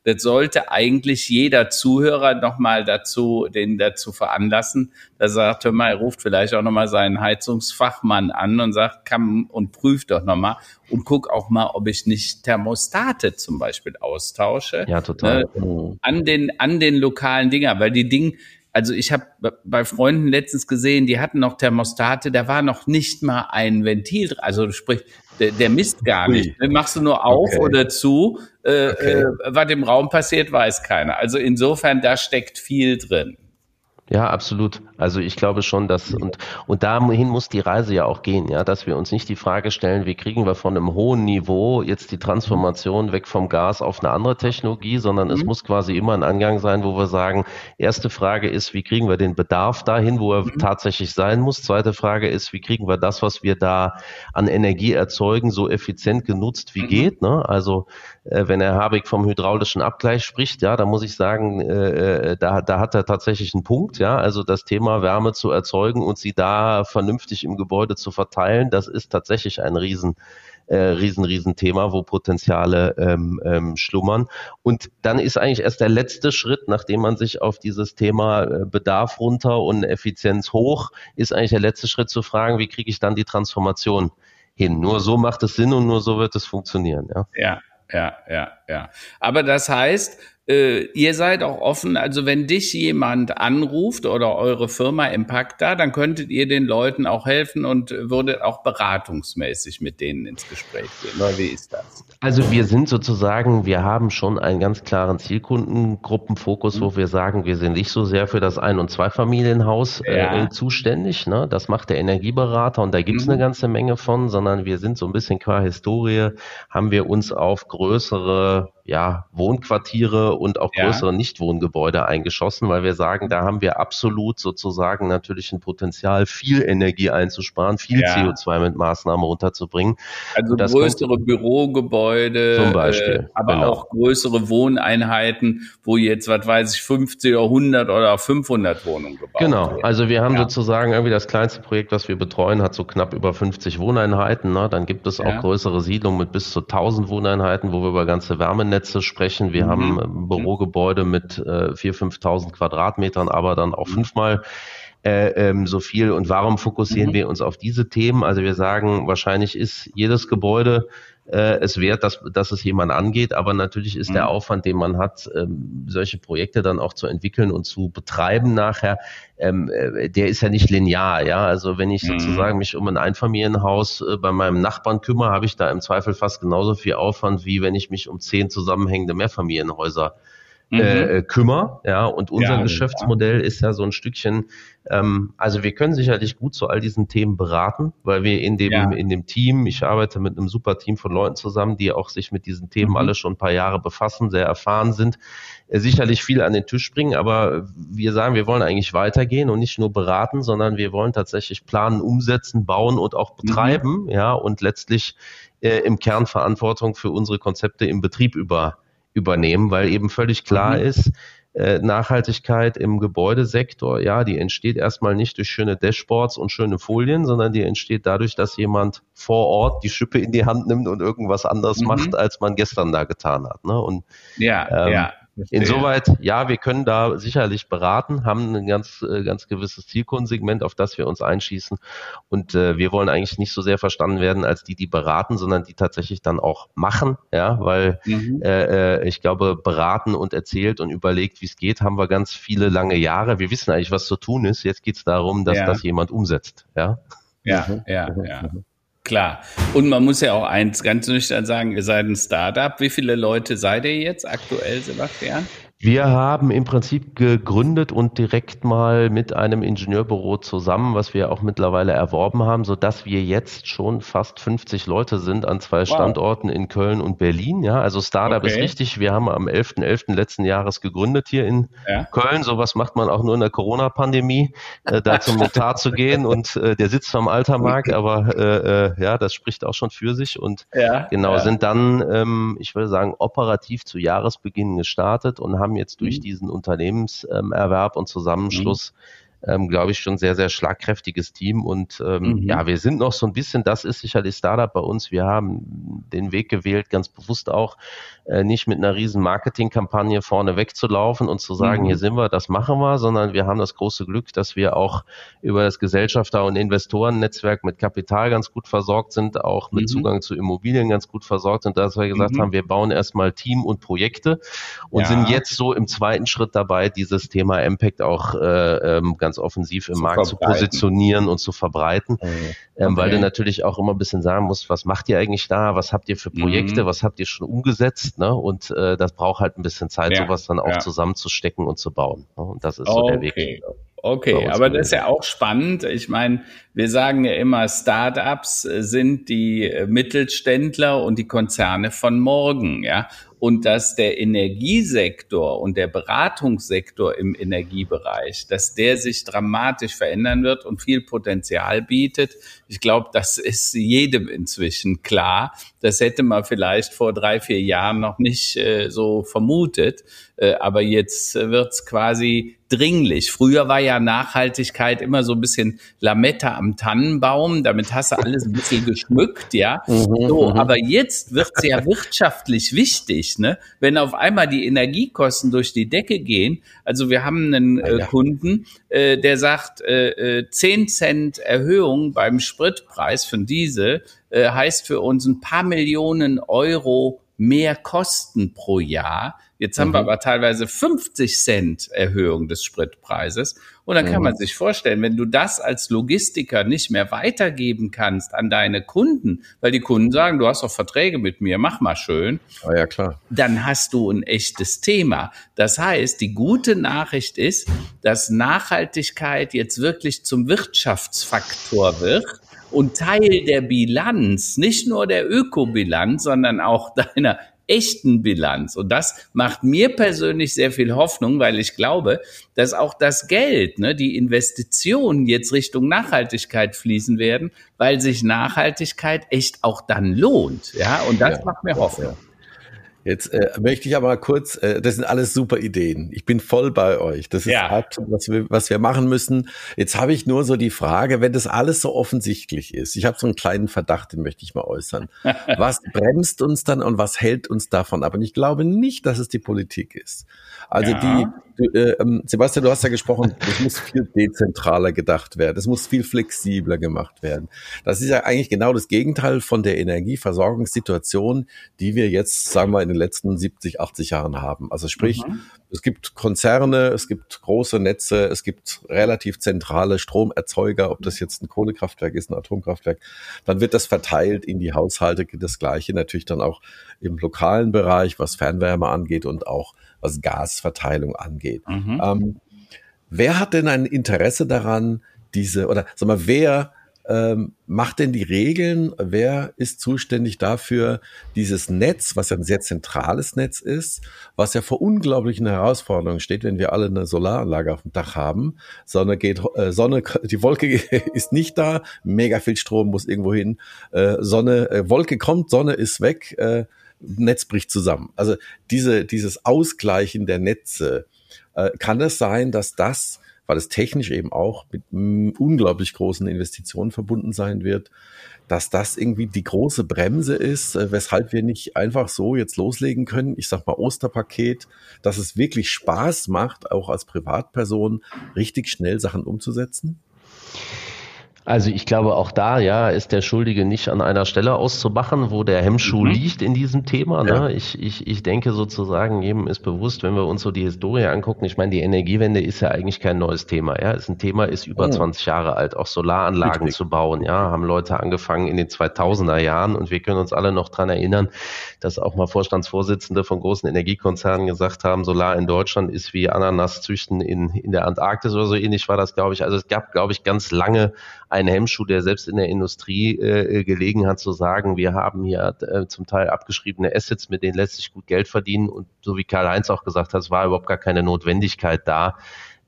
das sollte eigentlich jeder Zuhörer nochmal dazu, den dazu veranlassen, dass er sagt, hör mal, er ruft vielleicht auch nochmal seinen Heizungsfachmann an und sagt, kann und prüft doch nochmal und guck auch mal, ob ich nicht Thermostate zum Beispiel austausche. Ja, total. Äh, an den, an den lokalen Dinger, weil die Dinge, also ich habe bei Freunden letztens gesehen, die hatten noch Thermostate, da war noch nicht mal ein Ventil, also sprich, der, der misst gar nicht. Den machst du nur auf okay. oder zu. Äh, okay. äh, was im Raum passiert, weiß keiner. Also insofern, da steckt viel drin. Ja, absolut. Also ich glaube schon, dass und und dahin muss die Reise ja auch gehen, ja, dass wir uns nicht die Frage stellen, wie kriegen wir von einem hohen Niveau jetzt die Transformation weg vom Gas auf eine andere Technologie, sondern mhm. es muss quasi immer ein Angang sein, wo wir sagen, erste Frage ist, wie kriegen wir den Bedarf dahin, wo er mhm. tatsächlich sein muss? Zweite Frage ist, wie kriegen wir das, was wir da an Energie erzeugen, so effizient genutzt wie mhm. geht? Ne? Also äh, wenn Herr Habeck vom hydraulischen Abgleich spricht, ja, da muss ich sagen, äh, äh da, da hat er tatsächlich einen Punkt ja. Also das Thema Wärme zu erzeugen und sie da vernünftig im Gebäude zu verteilen, das ist tatsächlich ein riesen äh, riesen, riesen Thema, wo Potenziale ähm, ähm, schlummern. Und dann ist eigentlich erst der letzte Schritt, nachdem man sich auf dieses Thema äh, Bedarf runter und Effizienz hoch, ist eigentlich der letzte Schritt zu fragen, wie kriege ich dann die Transformation hin? Nur so macht es Sinn und nur so wird es funktionieren. Ja, ja, ja, ja. ja. Aber das heißt, äh, ihr seid auch offen, also wenn dich jemand anruft oder eure Firma Impacta, dann könntet ihr den Leuten auch helfen und würdet auch beratungsmäßig mit denen ins Gespräch gehen. Oder wie ist das? Also wir sind sozusagen, wir haben schon einen ganz klaren Zielkundengruppenfokus, mhm. wo wir sagen, wir sind nicht so sehr für das Ein- und Zweifamilienhaus äh, ja. äh, zuständig. Ne? Das macht der Energieberater und da gibt's mhm. eine ganze Menge von, sondern wir sind so ein bisschen qua Historie, haben wir uns auf größere ja, Wohnquartiere und auch größere ja. Nichtwohngebäude eingeschossen, weil wir sagen, da haben wir absolut sozusagen natürlich ein Potenzial, viel Energie einzusparen, viel ja. CO2 mit Maßnahmen runterzubringen. Also das größere Bürogebäude, zum Beispiel, äh, aber genau. auch größere Wohneinheiten, wo jetzt, was weiß ich, 50 oder 100 oder 500 Wohnungen gebaut Genau, werden. also wir haben ja. sozusagen irgendwie das kleinste Projekt, was wir betreuen, hat so knapp über 50 Wohneinheiten. Ne? Dann gibt es auch größere Siedlungen mit bis zu 1000 Wohneinheiten, wo wir über ganze Wärmenetze Netze sprechen. Wir mhm. haben Bürogebäude mit äh, 4.000, 5.000 Quadratmetern, aber dann auch mhm. fünfmal äh, ähm, so viel. Und warum fokussieren mhm. wir uns auf diese Themen? Also wir sagen, wahrscheinlich ist jedes Gebäude äh, es wert, dass, dass es jemand angeht, aber natürlich ist mhm. der Aufwand, den man hat, ähm, solche Projekte dann auch zu entwickeln und zu betreiben nachher, ähm, äh, der ist ja nicht linear. Ja, also wenn ich mhm. sozusagen mich um ein Einfamilienhaus äh, bei meinem Nachbarn kümmere, habe ich da im Zweifel fast genauso viel Aufwand, wie wenn ich mich um zehn zusammenhängende Mehrfamilienhäuser äh, mhm. äh, kümmere. Ja, und unser ja, Geschäftsmodell ja. ist ja so ein Stückchen, ähm, also wir können sicherlich gut zu all diesen Themen beraten, weil wir in dem, ja. in dem Team, ich arbeite mit einem super Team von Leuten zusammen, die auch sich mit diesen Themen mhm. alle schon ein paar Jahre befassen, sehr erfahren sind, äh, sicherlich viel an den Tisch bringen, aber wir sagen, wir wollen eigentlich weitergehen und nicht nur beraten, sondern wir wollen tatsächlich planen, umsetzen, bauen und auch mhm. betreiben, mhm. ja, und letztlich äh, im Kern Verantwortung für unsere Konzepte im Betrieb über übernehmen, weil eben völlig klar mhm. ist, äh, Nachhaltigkeit im Gebäudesektor, ja, die entsteht erstmal nicht durch schöne Dashboards und schöne Folien, sondern die entsteht dadurch, dass jemand vor Ort die Schippe in die Hand nimmt und irgendwas anderes mhm. macht, als man gestern da getan hat. Ne? Und ja, ähm, ja. Insoweit, ja, wir können da sicherlich beraten, haben ein ganz, äh, ganz gewisses Zielkundensegment, auf das wir uns einschießen. Und äh, wir wollen eigentlich nicht so sehr verstanden werden als die, die beraten, sondern die tatsächlich dann auch machen, ja, weil mhm. äh, äh ich glaube, beraten und erzählt und überlegt, wie es geht, haben wir ganz viele lange Jahre. Wir wissen eigentlich, was zu tun ist. Jetzt geht es darum, dass ja. das jemand umsetzt, ja. Ja, mhm. ja, ja. Klar. Und man muss ja auch eins ganz nüchtern sagen, ihr seid ein Startup. Wie viele Leute seid ihr jetzt aktuell, Sebastian? Wir haben im Prinzip gegründet und direkt mal mit einem Ingenieurbüro zusammen, was wir auch mittlerweile erworben haben, so dass wir jetzt schon fast 50 Leute sind an zwei wow. Standorten in Köln und Berlin. Ja, also Startup okay. ist richtig. Wir haben am 11.11. .11. letzten Jahres gegründet hier in ja. Köln. Sowas macht man auch nur in der Corona-Pandemie, äh, da zum Notar zu gehen und äh, der sitzt am Altermarkt, aber äh, äh, ja, das spricht auch schon für sich und ja. genau, ja. sind dann, ähm, ich würde sagen, operativ zu Jahresbeginn gestartet und haben haben jetzt durch mhm. diesen Unternehmenserwerb und Zusammenschluss mhm ähm, glaube ich, schon sehr, sehr schlagkräftiges Team. Und ähm, mhm. ja, wir sind noch so ein bisschen, das ist sicherlich Startup bei uns. Wir haben den Weg gewählt, ganz bewusst auch, äh, nicht mit einer riesen Marketingkampagne vorne wegzulaufen und zu sagen, mhm. hier sind wir, das machen wir, sondern wir haben das große Glück, dass wir auch über das Gesellschafter- und Investorennetzwerk mit Kapital ganz gut versorgt sind, auch mit mhm. Zugang zu Immobilien ganz gut versorgt sind, dass wir gesagt mhm. haben, wir bauen erstmal Team und Projekte und ja. sind jetzt so im zweiten Schritt dabei, dieses Thema Impact auch äh, ähm, ganz ganz offensiv im zu Markt zu positionieren und zu verbreiten, okay. ähm, weil du natürlich auch immer ein bisschen sagen musst, was macht ihr eigentlich da, was habt ihr für Projekte, mhm. was habt ihr schon umgesetzt, ne? Und äh, das braucht halt ein bisschen Zeit, ja. sowas dann auch ja. zusammenzustecken und zu bauen. Ne? Und das ist so okay. der Weg. Okay, aber das ist ja auch spannend. Ich meine, wir sagen ja immer, Startups sind die Mittelständler und die Konzerne von morgen, ja. Und dass der Energiesektor und der Beratungssektor im Energiebereich, dass der sich dramatisch verändern wird und viel Potenzial bietet. Ich glaube, das ist jedem inzwischen klar. Das hätte man vielleicht vor drei, vier Jahren noch nicht äh, so vermutet. Äh, aber jetzt wird's quasi dringlich. Früher war ja Nachhaltigkeit immer so ein bisschen Lametta am Tannenbaum. Damit hast du alles ein bisschen geschmückt, ja. Mhm, so, mhm. aber jetzt wird's ja wirtschaftlich wichtig, ne? Wenn auf einmal die Energiekosten durch die Decke gehen. Also wir haben einen äh, Kunden, äh, der sagt, äh, 10 äh, Cent Erhöhung beim Spritpreis von Diesel äh, heißt für uns ein paar Millionen Euro mehr Kosten pro Jahr. Jetzt haben mhm. wir aber teilweise 50 Cent Erhöhung des Spritpreises. Und dann mhm. kann man sich vorstellen, wenn du das als Logistiker nicht mehr weitergeben kannst an deine Kunden, weil die Kunden sagen, du hast doch Verträge mit mir, mach mal schön. Ah, ja, klar. Dann hast du ein echtes Thema. Das heißt, die gute Nachricht ist, dass Nachhaltigkeit jetzt wirklich zum Wirtschaftsfaktor wird und Teil der Bilanz, nicht nur der Ökobilanz, sondern auch *laughs* deiner echten Bilanz. Und das macht mir persönlich sehr viel Hoffnung, weil ich glaube, dass auch das Geld, ne, die Investitionen jetzt Richtung Nachhaltigkeit fließen werden, weil sich Nachhaltigkeit echt auch dann lohnt. Ja, und das ja, macht mir Hoffnung. Ja. Jetzt äh, möchte ich aber kurz, äh, das sind alles super Ideen. Ich bin voll bei euch. Das ist ja. hart, was wir, was wir machen müssen. Jetzt habe ich nur so die Frage, wenn das alles so offensichtlich ist, ich habe so einen kleinen Verdacht, den möchte ich mal äußern. *laughs* was bremst uns dann und was hält uns davon ab? Und ich glaube nicht, dass es die Politik ist. Also ja. die, du, äh, ähm, Sebastian, du hast ja gesprochen, es muss viel dezentraler gedacht werden, es muss viel flexibler gemacht werden. Das ist ja eigentlich genau das Gegenteil von der Energieversorgungssituation, die wir jetzt, sagen wir, in den letzten 70, 80 Jahren haben. Also sprich, mhm. Es gibt Konzerne, es gibt große Netze, es gibt relativ zentrale Stromerzeuger, ob das jetzt ein Kohlekraftwerk ist, ein Atomkraftwerk, dann wird das verteilt in die Haushalte, das gleiche natürlich dann auch im lokalen Bereich, was Fernwärme angeht und auch was Gasverteilung angeht. Mhm. Ähm, wer hat denn ein Interesse daran, diese, oder sag mal, wer ähm, macht denn die Regeln? Wer ist zuständig dafür, dieses Netz, was ja ein sehr zentrales Netz ist, was ja vor unglaublichen Herausforderungen steht, wenn wir alle eine Solaranlage auf dem Dach haben. Sonne geht, äh, Sonne, *laughs* die Wolke *laughs* ist nicht da, mega viel Strom muss irgendwo hin. Äh, Sonne, äh, Wolke kommt, Sonne ist weg. Äh, Netz bricht zusammen. Also diese, dieses Ausgleichen der Netze, äh, kann es sein, dass das, weil es technisch eben auch mit unglaublich großen Investitionen verbunden sein wird, dass das irgendwie die große Bremse ist, äh, weshalb wir nicht einfach so jetzt loslegen können. Ich sag mal Osterpaket, dass es wirklich Spaß macht, auch als Privatperson richtig schnell Sachen umzusetzen? Also ich glaube, auch da ja ist der Schuldige nicht an einer Stelle auszumachen, wo der Hemmschuh mhm. liegt in diesem Thema. Ne? Ja. Ich, ich, ich denke sozusagen, jedem ist bewusst, wenn wir uns so die Historie angucken, ich meine, die Energiewende ist ja eigentlich kein neues Thema. Ja, ist ein Thema, ist über mhm. 20 Jahre alt, auch Solaranlagen Richtig. zu bauen. Ja, haben Leute angefangen in den 2000er Jahren und wir können uns alle noch dran erinnern, dass auch mal Vorstandsvorsitzende von großen Energiekonzernen gesagt haben, Solar in Deutschland ist wie Ananas züchten in, in der Antarktis oder so ähnlich war das, glaube ich. Also es gab, glaube ich, ganz lange ein Hemmschuh, der selbst in der Industrie äh, gelegen hat, zu sagen, wir haben hier äh, zum Teil abgeschriebene Assets, mit denen lässt sich gut Geld verdienen. Und so wie Karl-Heinz auch gesagt hat, es war überhaupt gar keine Notwendigkeit da,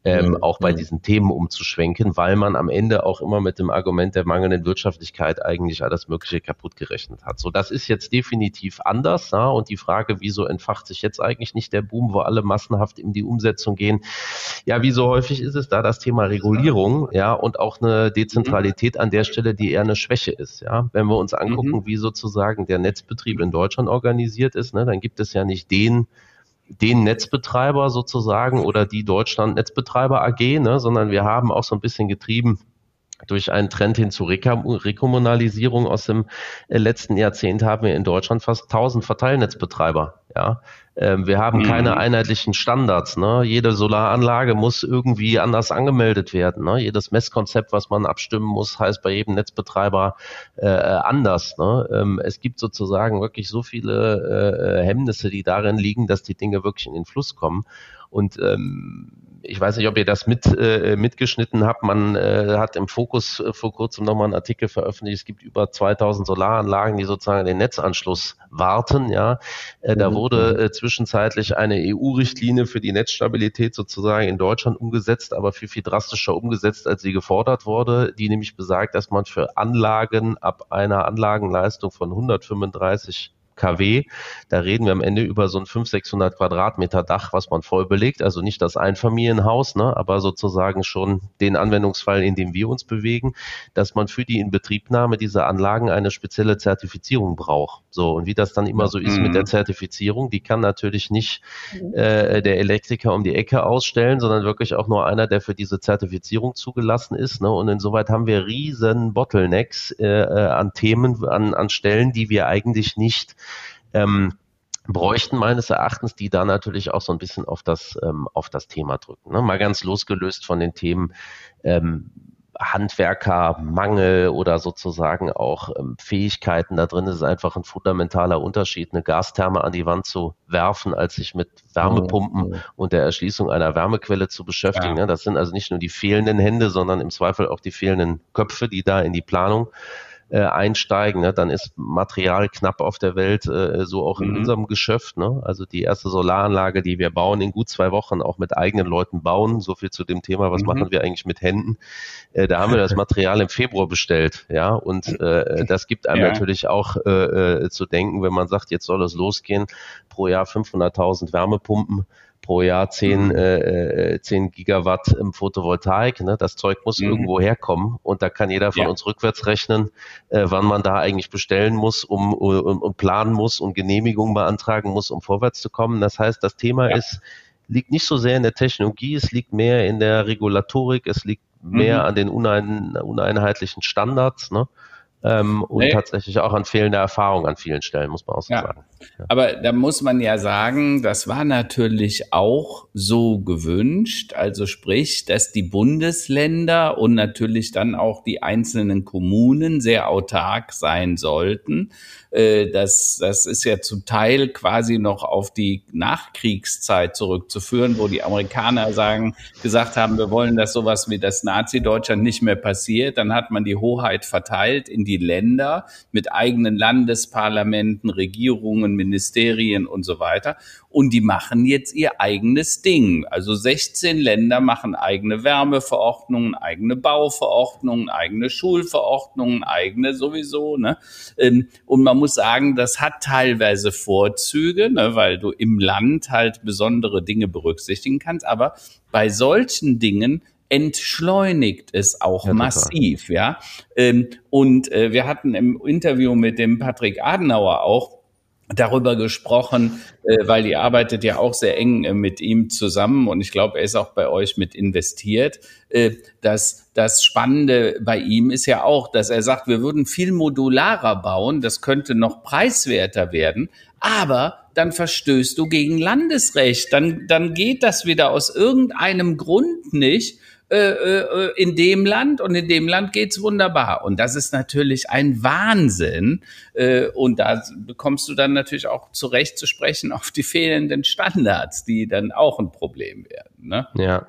ähm, auch bei diesen Themen umzuschwenken, weil man am Ende auch immer mit dem Argument der mangelnden Wirtschaftlichkeit eigentlich alles Mögliche kaputt gerechnet hat. So, das ist jetzt definitiv anders. Ja? Und die Frage, wieso entfacht sich jetzt eigentlich nicht der Boom, wo alle massenhaft in die Umsetzung gehen? Ja, wie so häufig ist es da das Thema Regulierung, ja, und auch eine Dezentralität an der Stelle, die eher eine Schwäche ist. Ja, wenn wir uns angucken, mhm. wie sozusagen der Netzbetrieb in Deutschland organisiert ist, ne, dann gibt es ja nicht den den Netzbetreiber sozusagen oder die Deutschland Netzbetreiber AG, ne, sondern wir haben auch so ein bisschen getrieben durch einen Trend hin zur Rekommunalisierung aus dem äh, letzten Jahrzehnt haben wir in Deutschland fast 1000 Verteilnetzbetreiber. Ja, ähm, wir haben mhm. keine einheitlichen Standards. Ne? Jede Solaranlage muss irgendwie anders angemeldet werden. Ne? Jedes Messkonzept, was man abstimmen muss, heißt bei jedem Netzbetreiber äh, anders. Ne? Ähm, es gibt sozusagen wirklich so viele äh, Hemmnisse, die darin liegen, dass die Dinge wirklich in den Fluss kommen. Und ähm, ich weiß nicht, ob ihr das mit, äh, mitgeschnitten habt. Man äh, hat im Fokus äh, vor kurzem nochmal einen Artikel veröffentlicht. Es gibt über 2000 Solaranlagen, die sozusagen den Netzanschluss warten. Ja, äh, da mhm. wurde äh, zwischenzeitlich eine EU-Richtlinie für die Netzstabilität sozusagen in Deutschland umgesetzt, aber viel, viel drastischer umgesetzt, als sie gefordert wurde, die nämlich besagt, dass man für Anlagen ab einer Anlagenleistung von 135 kW. Da reden wir am Ende über so ein 500, 600 Quadratmeter Dach, was man voll belegt. Also nicht das Einfamilienhaus, ne, aber sozusagen schon den Anwendungsfall, in dem wir uns bewegen, dass man für die Inbetriebnahme dieser Anlagen eine spezielle Zertifizierung braucht. So, und wie das dann immer so ist mhm. mit der Zertifizierung, die kann natürlich nicht äh, der Elektriker um die Ecke ausstellen, sondern wirklich auch nur einer, der für diese Zertifizierung zugelassen ist. Ne? Und insoweit haben wir riesen Bottlenecks äh, äh an Themen, an, an Stellen, die wir eigentlich nicht ähm, bräuchten meines Erachtens, die da natürlich auch so ein bisschen auf das, ähm, auf das Thema drücken. Ne? Mal ganz losgelöst von den Themen ähm, Handwerkermangel oder sozusagen auch ähm, Fähigkeiten. Da drin ist einfach ein fundamentaler Unterschied, eine Gastherme an die Wand zu werfen, als sich mit Wärmepumpen und der Erschließung einer Wärmequelle zu beschäftigen. Ja. Ne? Das sind also nicht nur die fehlenden Hände, sondern im Zweifel auch die fehlenden Köpfe, die da in die Planung äh, einsteigen, ne, dann ist Material knapp auf der Welt, äh, so auch in mhm. unserem Geschäft. Ne? Also die erste Solaranlage, die wir bauen, in gut zwei Wochen auch mit eigenen Leuten bauen. So viel zu dem Thema, was mhm. machen wir eigentlich mit Händen? Äh, da haben wir das *laughs* Material im Februar bestellt, ja, und äh, das gibt einem ja. natürlich auch äh, äh, zu denken, wenn man sagt, jetzt soll es losgehen, pro Jahr 500.000 Wärmepumpen pro Jahr 10, mhm. äh, 10 äh, Gigawatt im Photovoltaik. Ne? Das Zeug muss mhm. irgendwo herkommen und da kann jeder von ja. uns rückwärts rechnen, äh, wann man da eigentlich bestellen muss, um, um, um planen muss und Genehmigung beantragen muss, um vorwärts zu kommen. Das heißt, das Thema ja. ist, liegt nicht so sehr in der Technologie, es liegt mehr in der Regulatorik, es liegt mehr mhm. an den unein, uneinheitlichen Standards. Ne? Ähm, und nee. tatsächlich auch an fehlender Erfahrung an vielen Stellen, muss man auch so ja. sagen. Ja. Aber da muss man ja sagen, das war natürlich auch so gewünscht, also sprich, dass die Bundesländer und natürlich dann auch die einzelnen Kommunen sehr autark sein sollten. Äh, das, das ist ja zum Teil quasi noch auf die Nachkriegszeit zurückzuführen, wo die Amerikaner sagen, gesagt haben, wir wollen, dass sowas wie das Nazi-Deutschland nicht mehr passiert. Dann hat man die Hoheit verteilt in die Länder mit eigenen Landesparlamenten, Regierungen, Ministerien und so weiter. Und die machen jetzt ihr eigenes Ding. Also 16 Länder machen eigene Wärmeverordnungen, eigene Bauverordnungen, eigene Schulverordnungen, eigene sowieso. Ne? Ähm, und man muss sagen, das hat teilweise Vorzüge, ne, weil du im Land halt besondere Dinge berücksichtigen kannst. Aber bei solchen Dingen entschleunigt es auch ja, massiv, ja. Ähm, und äh, wir hatten im Interview mit dem Patrick Adenauer auch darüber gesprochen, äh, weil ihr arbeitet ja auch sehr eng äh, mit ihm zusammen und ich glaube, er ist auch bei euch mit investiert. Äh, dass das Spannende bei ihm ist ja auch, dass er sagt, wir würden viel modularer bauen, das könnte noch preiswerter werden, aber dann verstößt du gegen Landesrecht, dann, dann geht das wieder aus irgendeinem Grund nicht äh, äh, in dem Land und in dem Land geht's wunderbar. Und das ist natürlich ein Wahnsinn. Äh, und da bekommst du dann natürlich auch zurecht zu sprechen auf die fehlenden Standards, die dann auch ein Problem werden. Ne? Ja,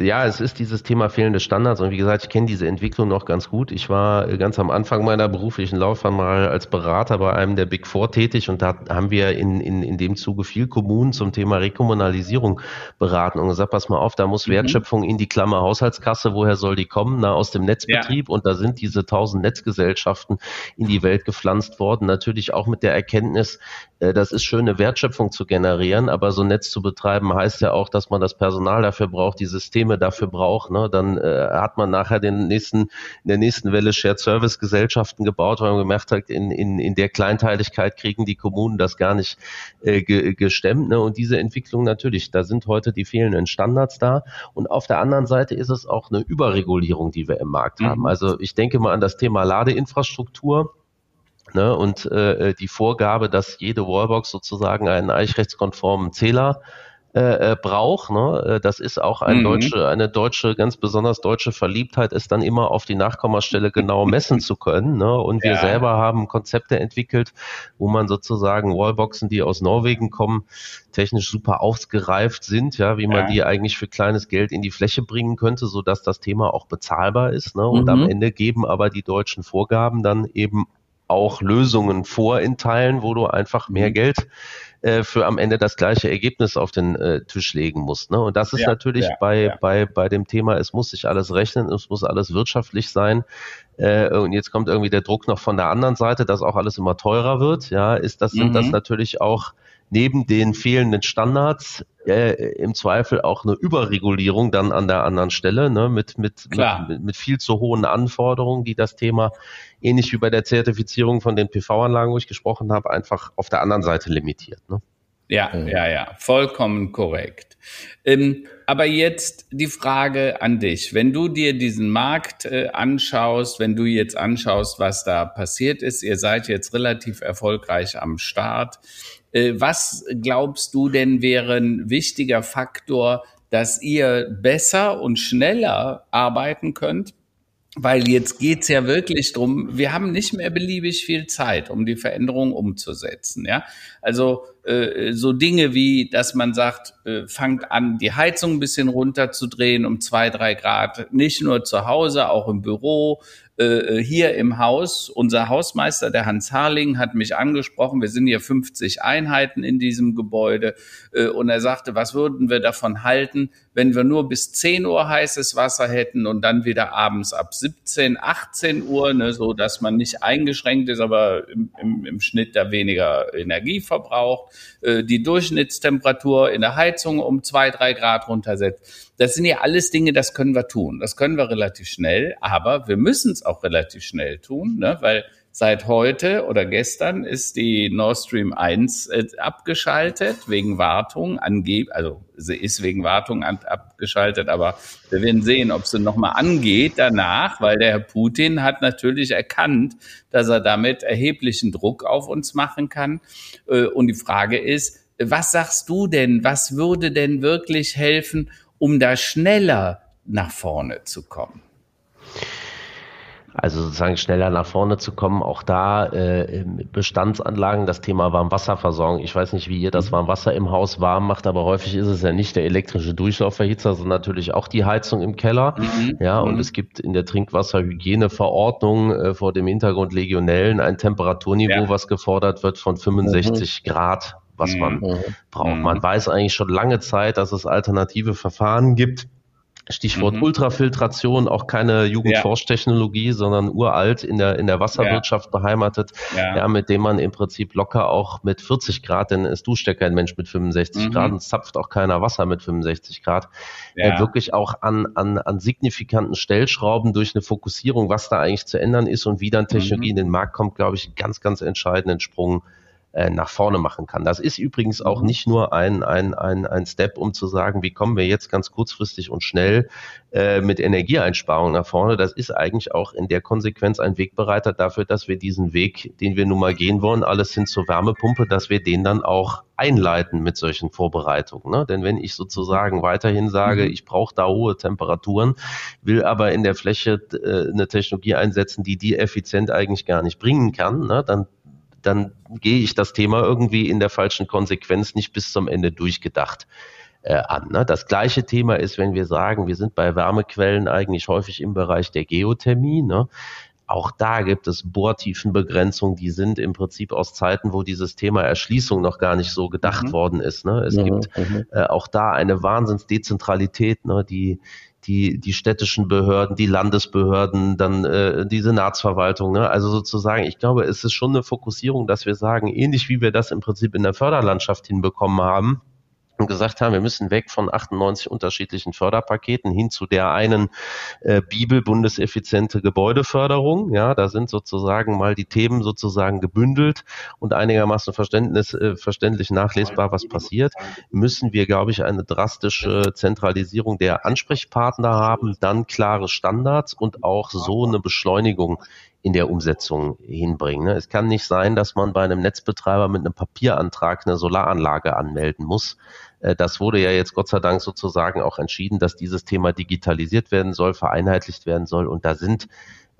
ja, es ist dieses Thema fehlende Standards und wie gesagt, ich kenne diese Entwicklung noch ganz gut. Ich war ganz am Anfang meiner beruflichen Laufbahn mal als Berater bei einem der Big Four tätig und da haben wir in, in, in dem Zuge viel Kommunen zum Thema Rekommunalisierung beraten und gesagt, pass mal auf, da muss mhm. Wertschöpfung in die Klammer Haushaltskasse, woher soll die kommen? Na, aus dem Netzbetrieb ja. und da sind diese tausend Netzgesellschaften in die Welt gepflanzt worden, natürlich auch mit der Erkenntnis, äh, das ist schön, eine Wertschöpfung zu generieren, aber so ein Netz zu betreiben heißt ja auch, dass man das Personal dafür braucht, die Systeme dafür braucht. Ne? Dann äh, hat man nachher den nächsten, in der nächsten Welle Shared Service Gesellschaften gebaut, weil man gemerkt hat, in, in, in der Kleinteiligkeit kriegen die Kommunen das gar nicht äh, ge, gestemmt. Ne? Und diese Entwicklung natürlich, da sind heute die fehlenden Standards da. Und auf der anderen Seite ist es auch eine Überregulierung, die wir im Markt mhm. haben. Also ich denke mal an das Thema Ladeinfrastruktur Ne, und äh, die Vorgabe, dass jede Wallbox sozusagen einen eichrechtskonformen Zähler äh, äh, braucht. Ne? Äh, das ist auch ein mhm. deutsche, eine deutsche, ganz besonders deutsche Verliebtheit, es dann immer auf die Nachkommastelle genau messen zu können. Ne? Und wir ja. selber haben Konzepte entwickelt, wo man sozusagen Wallboxen, die aus Norwegen kommen, technisch super ausgereift sind, ja, wie man ja. die eigentlich für kleines Geld in die Fläche bringen könnte, so dass das Thema auch bezahlbar ist. Ne? Und mhm. am Ende geben aber die deutschen Vorgaben dann eben auch Lösungen vor in Teilen, wo du einfach mehr mhm. Geld äh, für am Ende das gleiche Ergebnis auf den äh, Tisch legen musst. Ne? Und das ist ja, natürlich ja, bei, ja. bei, bei dem Thema, es muss sich alles rechnen, es muss alles wirtschaftlich sein. Äh, und jetzt kommt irgendwie der Druck noch von der anderen Seite, dass auch alles immer teurer wird. Ja, ist das, sind das mhm. natürlich auch neben den fehlenden Standards äh, im Zweifel auch eine Überregulierung dann an der anderen Stelle, ne, mit, mit, mit, mit, viel zu hohen Anforderungen, die das Thema, ähnlich wie bei der Zertifizierung von den PV-Anlagen, wo ich gesprochen habe, einfach auf der anderen Seite limitiert. Ne? Ja, ja, ja, vollkommen korrekt. Ähm, aber jetzt die Frage an dich. Wenn du dir diesen Markt äh, anschaust, wenn du jetzt anschaust, was da passiert ist, ihr seid jetzt relativ erfolgreich am Start. Äh, was glaubst du denn wäre ein wichtiger Faktor, dass ihr besser und schneller arbeiten könnt? Weil jetzt geht's ja wirklich drum. wir haben nicht mehr beliebig viel Zeit, um die Veränderung umzusetzen. Ja? Also äh, so Dinge wie, dass man sagt, äh, fangt an, die Heizung ein bisschen runterzudrehen um zwei, drei Grad, nicht nur zu Hause, auch im Büro, äh, äh, hier im Haus, unser Hausmeister, der Hans Harling, hat mich angesprochen. Wir sind hier 50 Einheiten in diesem Gebäude. Äh, und er sagte, was würden wir davon halten, wenn wir nur bis 10 Uhr heißes Wasser hätten und dann wieder abends ab 17, 18 Uhr, ne, so dass man nicht eingeschränkt ist, aber im, im, im Schnitt da weniger Energie verbraucht, äh, die Durchschnittstemperatur in der Heizung um zwei, drei Grad runtersetzt. Das sind ja alles Dinge, das können wir tun. Das können wir relativ schnell, aber wir müssen es auch relativ schnell tun, ne, weil Seit heute oder gestern ist die Nord Stream 1 äh, abgeschaltet wegen Wartung, angeb also sie ist wegen Wartung abgeschaltet, aber wir werden sehen, ob sie nochmal angeht danach, weil der Herr Putin hat natürlich erkannt, dass er damit erheblichen Druck auf uns machen kann. Äh, und die Frage ist, was sagst du denn, was würde denn wirklich helfen, um da schneller nach vorne zu kommen? Also sozusagen schneller nach vorne zu kommen, auch da äh, Bestandsanlagen, das Thema Warmwasserversorgung. Ich weiß nicht, wie ihr das mhm. Warmwasser im Haus warm macht, aber häufig ist es ja nicht der elektrische Durchlaufverhitzer, sondern natürlich auch die Heizung im Keller. Mhm. Ja, und mhm. es gibt in der Trinkwasserhygieneverordnung äh, vor dem Hintergrund Legionellen ein Temperaturniveau, ja. was gefordert wird von 65 mhm. Grad, was man mhm. braucht. Man mhm. weiß eigentlich schon lange Zeit, dass es alternative Verfahren gibt Stichwort mhm. Ultrafiltration, auch keine Jugendforschtechnologie, ja. sondern uralt in der, in der Wasserwirtschaft ja. beheimatet, ja. ja. mit dem man im Prinzip locker auch mit 40 Grad, denn es duscht ja kein Mensch mit 65 mhm. Grad und zapft auch keiner Wasser mit 65 Grad, äh, wirklich auch an, an, an signifikanten Stellschrauben durch eine Fokussierung, was da eigentlich zu ändern ist und wie dann Technologie mhm. in den Markt kommt, glaube ich, ganz, ganz entscheidenden Sprung äh, nach vorne machen kann. Das ist übrigens auch mhm. nicht nur ein, ein, ein, ein Step, um zu sagen, wie kommen wir jetzt ganz kurzfristig und schnell äh, mit Energieeinsparung nach vorne. Das ist eigentlich auch in der Konsequenz ein Wegbereiter dafür, dass wir diesen Weg, den wir nun mal gehen wollen, alles hin zur Wärmepumpe, dass wir den dann auch einleiten mit solchen Vorbereitungen. Ne? Denn wenn ich sozusagen weiterhin sage, mhm. ich brauche da hohe Temperaturen, will aber in der Fläche äh, eine Technologie einsetzen, die die effizient eigentlich gar nicht bringen kann, ne? dann dann gehe ich das Thema irgendwie in der falschen Konsequenz nicht bis zum Ende durchgedacht äh, an. Ne? Das gleiche Thema ist, wenn wir sagen, wir sind bei Wärmequellen eigentlich häufig im Bereich der Geothermie. Ne? Auch da gibt es Bohrtiefenbegrenzungen, die sind im Prinzip aus Zeiten, wo dieses Thema Erschließung noch gar nicht so gedacht mhm. worden ist. Ne? Es mhm. gibt äh, auch da eine Wahnsinnsdezentralität, ne? die die, die städtischen Behörden, die Landesbehörden, dann äh, die Senatsverwaltung. Ne? Also sozusagen, ich glaube, es ist schon eine Fokussierung, dass wir sagen, ähnlich wie wir das im Prinzip in der Förderlandschaft hinbekommen haben, und gesagt haben, wir müssen weg von 98 unterschiedlichen Förderpaketen hin zu der einen äh, Bibel bundeseffiziente Gebäudeförderung. Ja, da sind sozusagen mal die Themen sozusagen gebündelt und einigermaßen Verständnis, äh, verständlich nachlesbar, was passiert. Müssen wir, glaube ich, eine drastische Zentralisierung der Ansprechpartner haben, dann klare Standards und auch so eine Beschleunigung in der Umsetzung hinbringen. Ne? Es kann nicht sein, dass man bei einem Netzbetreiber mit einem Papierantrag eine Solaranlage anmelden muss. Äh, das wurde ja jetzt Gott sei Dank sozusagen auch entschieden, dass dieses Thema digitalisiert werden soll, vereinheitlicht werden soll. Und da sind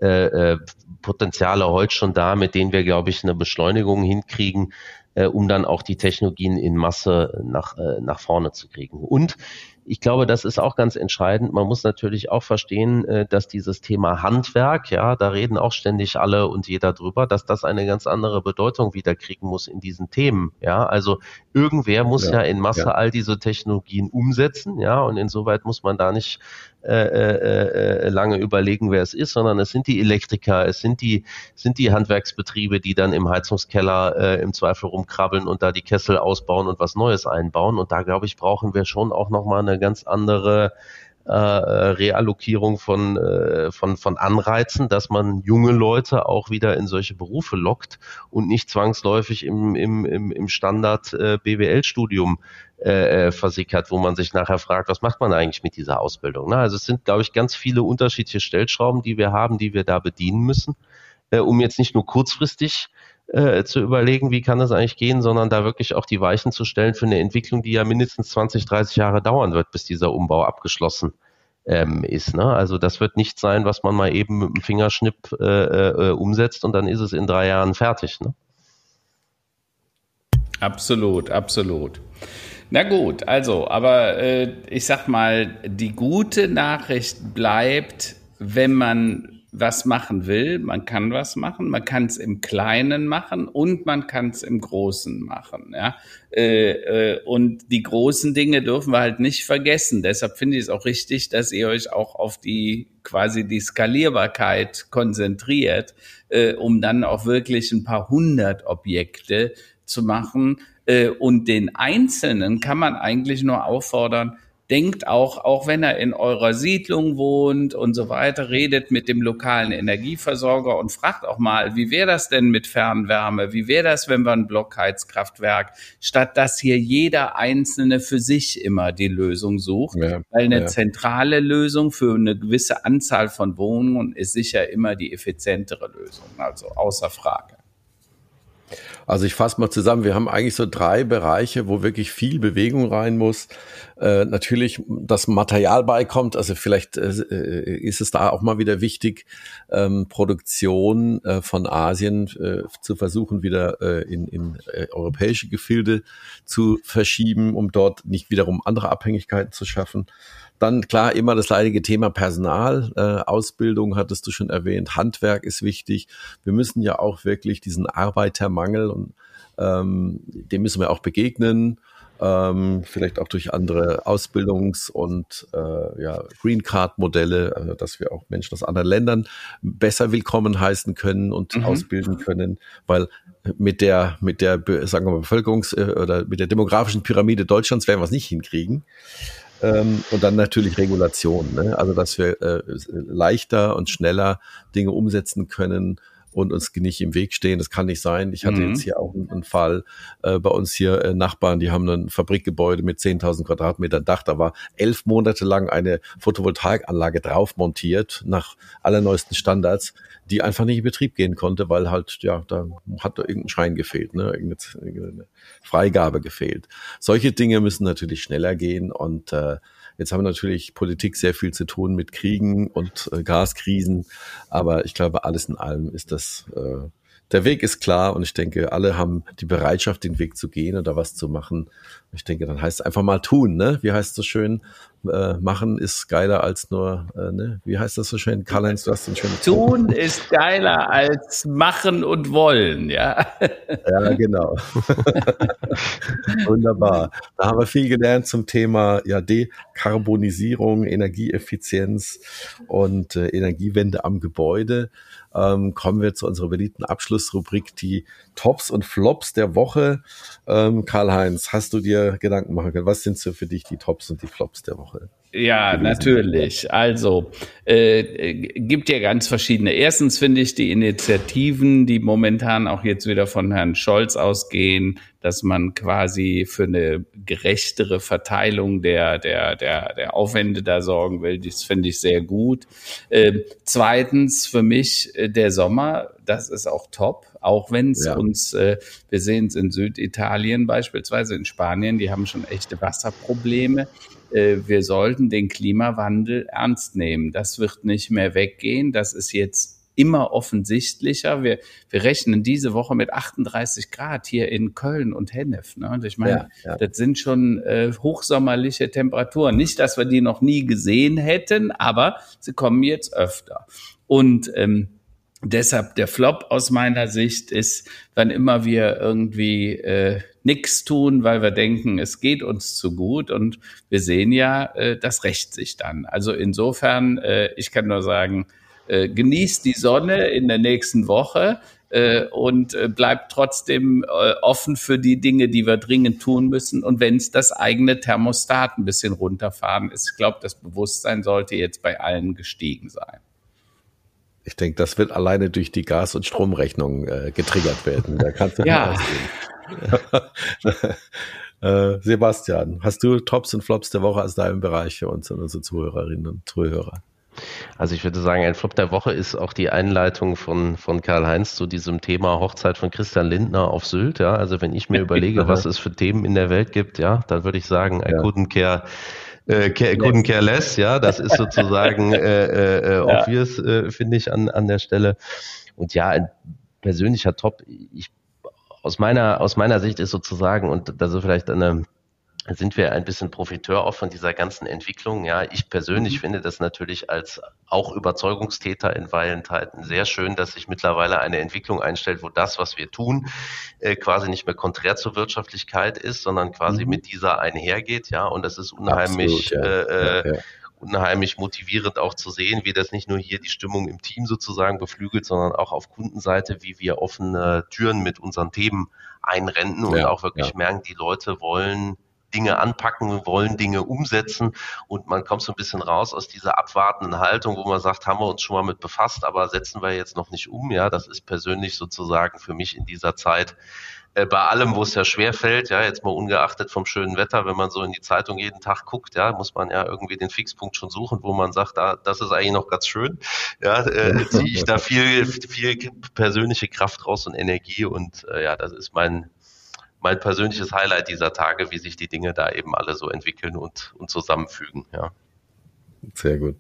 äh, äh, Potenziale heute schon da, mit denen wir, glaube ich, eine Beschleunigung hinkriegen, äh, um dann auch die Technologien in Masse nach, äh, nach vorne zu kriegen. Und ich glaube, das ist auch ganz entscheidend. Man muss natürlich auch verstehen, äh, dass dieses Thema Handwerk, ja, da reden auch ständig alle und jeder drüber, dass das eine ganz andere Bedeutung wieder kriegen muss in diesen Themen. Ja, also irgendwer muss ja, ja in Masse ja. all diese Technologien umsetzen, ja, und insoweit muss man da nicht äh, äh, äh, lange überlegen, wer es ist, sondern es sind die Elektriker, es sind die, sind die Handwerksbetriebe, die dann im Heizungskeller äh, im Zweifel rumkrabbeln und da die Kessel ausbauen und was Neues einbauen. Und da, glaube ich, brauchen wir schon auch nochmal eine ganz andere äh, Reallokierung von, äh, von, von Anreizen, dass man junge Leute auch wieder in solche Berufe lockt und nicht zwangsläufig im, im, im, im Standard äh, BWL-Studium äh, äh, versickert, wo man sich nachher fragt, was macht man eigentlich mit dieser Ausbildung? Ne? Also es sind, glaube ich, ganz viele unterschiedliche Stellschrauben, die wir haben, die wir da bedienen müssen, äh, um jetzt nicht nur kurzfristig äh, zu überlegen, wie kann das eigentlich gehen, sondern da wirklich auch die Weichen zu stellen für eine Entwicklung, die ja mindestens 20, 30 Jahre dauern wird, bis dieser Umbau abgeschlossen ähm, ist. Ne? Also das wird nicht sein, was man mal eben mit dem Fingerschnipp äh, äh, umsetzt und dann ist es in drei Jahren fertig. Ne? Absolut, absolut. Na gut, also, aber äh, ich sag mal, die gute Nachricht bleibt, wenn man was machen will, man kann was machen, man kann es im Kleinen machen und man kann es im Großen machen. Ja? Äh, äh, und die großen Dinge dürfen wir halt nicht vergessen. Deshalb finde ich es auch richtig, dass ihr euch auch auf die quasi die Skalierbarkeit konzentriert, äh, um dann auch wirklich ein paar hundert Objekte zu machen, äh, und den Einzelnen kann man eigentlich nur auffordern, denkt auch, auch wenn er in eurer Siedlung wohnt und so weiter, redet mit dem lokalen Energieversorger und fragt auch mal, wie wäre das denn mit Fernwärme? Wie wäre das, wenn wir ein Blockheizkraftwerk, statt dass hier jeder Einzelne für sich immer die Lösung sucht? Ja, Weil eine ja. zentrale Lösung für eine gewisse Anzahl von Wohnungen ist sicher immer die effizientere Lösung, also außer Frage. Also ich fasse mal zusammen, wir haben eigentlich so drei Bereiche, wo wirklich viel Bewegung rein muss. Äh, natürlich das Material beikommt, also vielleicht äh, äh, ist es da auch mal wieder wichtig, ähm, Produktion äh, von Asien äh, zu versuchen, wieder äh, in, in europäische Gefilde zu verschieben, um dort nicht wiederum andere Abhängigkeiten zu schaffen. Dann klar immer das leidige Thema Personal, äh, Ausbildung hattest du schon erwähnt, Handwerk ist wichtig. Wir müssen ja auch wirklich diesen Arbeitermangel und ähm, dem müssen wir auch begegnen. Ähm, vielleicht auch durch andere Ausbildungs- und äh, ja, Green Card-Modelle, also dass wir auch Menschen aus anderen Ländern besser willkommen heißen können und mhm. ausbilden können, weil mit der mit der sagen wir mal, Bevölkerungs- äh, oder mit der demografischen Pyramide Deutschlands werden wir es nicht hinkriegen. Ähm, und dann natürlich Regulation, ne? also dass wir äh, leichter und schneller Dinge umsetzen können und uns nicht im Weg stehen. Das kann nicht sein. Ich hatte mhm. jetzt hier auch einen, Fall äh, bei uns hier äh, Nachbarn, die haben ein Fabrikgebäude mit 10.000 Quadratmetern Dach. Da war elf Monate lang eine Photovoltaikanlage drauf montiert nach allerneuesten Standards die einfach nicht in Betrieb gehen konnte, weil halt, ja, da hat da irgendein Schein gefehlt, ne? irgendeine Freigabe gefehlt. Solche Dinge müssen natürlich schneller gehen und äh, Jetzt haben natürlich Politik sehr viel zu tun mit Kriegen und äh, Gaskrisen, aber ich glaube, alles in allem ist das äh, der Weg ist klar und ich denke, alle haben die Bereitschaft, den Weg zu gehen oder was zu machen. Ich denke, dann heißt es einfach mal tun, ne? Wie heißt es so schön? Äh, machen ist geiler als nur, äh, ne? Wie heißt das so schön? Karl-Heinz, du hast den schönen Tun Punkt. ist geiler als machen und wollen, ja. Ja, genau. *laughs* Wunderbar. Da haben wir viel gelernt zum Thema ja, Dekarbonisierung, Energieeffizienz und äh, Energiewende am Gebäude ähm, kommen wir zu unserer beliebten Abschlussrubrik, die Tops und Flops der Woche. Ähm, Karl-Heinz, hast du dir Gedanken machen können? Was sind so für dich die Tops und die Flops der Woche? Ja, natürlich. Also äh, gibt ja ganz verschiedene. Erstens finde ich die Initiativen, die momentan auch jetzt wieder von Herrn Scholz ausgehen, dass man quasi für eine gerechtere Verteilung der, der, der, der Aufwände da sorgen will. Das finde ich sehr gut. Äh, zweitens für mich äh, der Sommer, das ist auch top, auch wenn es ja. uns, äh, wir sehen es in Süditalien beispielsweise, in Spanien, die haben schon echte Wasserprobleme. Äh, wir sollten den Klimawandel ernst nehmen. Das wird nicht mehr weggehen. Das ist jetzt immer offensichtlicher. Wir, wir rechnen diese Woche mit 38 Grad hier in Köln und Hennef. Ne? Und ich meine, ja, ja. das sind schon äh, hochsommerliche Temperaturen. Nicht, dass wir die noch nie gesehen hätten, aber sie kommen jetzt öfter. Und ähm, deshalb der Flop aus meiner Sicht ist, wenn immer wir irgendwie äh, nichts tun, weil wir denken, es geht uns zu gut. Und wir sehen ja, äh, das rächt sich dann. Also insofern, äh, ich kann nur sagen, äh, genießt die Sonne in der nächsten Woche und bleibt trotzdem offen für die Dinge, die wir dringend tun müssen. Und wenn es das eigene Thermostat ein bisschen runterfahren ist, ich glaube, das Bewusstsein sollte jetzt bei allen gestiegen sein. Ich denke, das wird alleine durch die Gas- und Stromrechnung getriggert werden. Da kannst du ja. *laughs* Sebastian, hast du Tops und Flops der Woche aus deinem Bereich für uns und unsere Zuhörerinnen und Zuhörer? Also ich würde sagen, ein Flop der Woche ist auch die Einleitung von, von Karl-Heinz zu diesem Thema Hochzeit von Christian Lindner auf Sylt. Ja, also wenn ich mir überlege, *laughs* was es für Themen in der Welt gibt, ja, dann würde ich sagen, I ja. care äh, care, couldn't care less, ja, das ist sozusagen *laughs* äh, äh, äh obvious, äh, finde ich an, an der Stelle. Und ja, ein persönlicher Top, ich, aus meiner, aus meiner Sicht ist sozusagen, und das ist vielleicht eine sind wir ein bisschen Profiteur auch von dieser ganzen Entwicklung. Ja, ich persönlich mhm. finde das natürlich als auch Überzeugungstäter in Weilenzeiten sehr schön, dass sich mittlerweile eine Entwicklung einstellt, wo das, was wir tun, äh, quasi nicht mehr konträr zur Wirtschaftlichkeit ist, sondern quasi mhm. mit dieser einhergeht. Ja, und das ist unheimlich, Absolut, ja. Äh, ja, ja. Unheimlich motivierend auch zu sehen, wie das nicht nur hier die Stimmung im Team sozusagen beflügelt, sondern auch auf Kundenseite, wie wir offene Türen mit unseren Themen einrennen und auch wirklich merken, die Leute wollen Dinge anpacken, wollen Dinge umsetzen und man kommt so ein bisschen raus aus dieser abwartenden Haltung, wo man sagt, haben wir uns schon mal mit befasst, aber setzen wir jetzt noch nicht um. Ja, das ist persönlich sozusagen für mich in dieser Zeit äh, bei allem, wo es ja schwer fällt, ja, jetzt mal ungeachtet vom schönen Wetter, wenn man so in die Zeitung jeden Tag guckt, ja, muss man ja irgendwie den Fixpunkt schon suchen, wo man sagt, da, das ist eigentlich noch ganz schön. Ja, äh, *laughs* ziehe ich da viel, viel persönliche Kraft raus und Energie und äh, ja, das ist mein mein persönliches Highlight dieser Tage, wie sich die Dinge da eben alle so entwickeln und, und zusammenfügen. Ja. Sehr gut.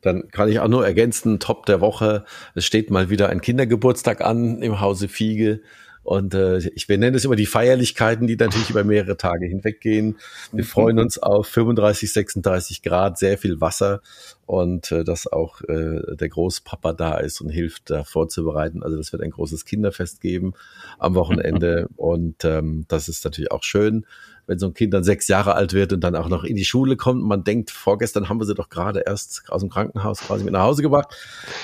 Dann kann ich auch nur ergänzen, Top der Woche. Es steht mal wieder ein Kindergeburtstag an im Hause Fiege. Und äh, ich, wir nennen es immer die Feierlichkeiten, die natürlich über mehrere Tage hinweggehen. Wir *laughs* freuen uns auf 35, 36 Grad, sehr viel Wasser und äh, dass auch äh, der Großpapa da ist und hilft, da vorzubereiten. Also das wird ein großes Kinderfest geben am Wochenende *laughs* und ähm, das ist natürlich auch schön wenn so ein Kind dann sechs Jahre alt wird und dann auch noch in die Schule kommt. Man denkt, vorgestern haben wir sie doch gerade erst aus dem Krankenhaus quasi mit nach Hause gebracht.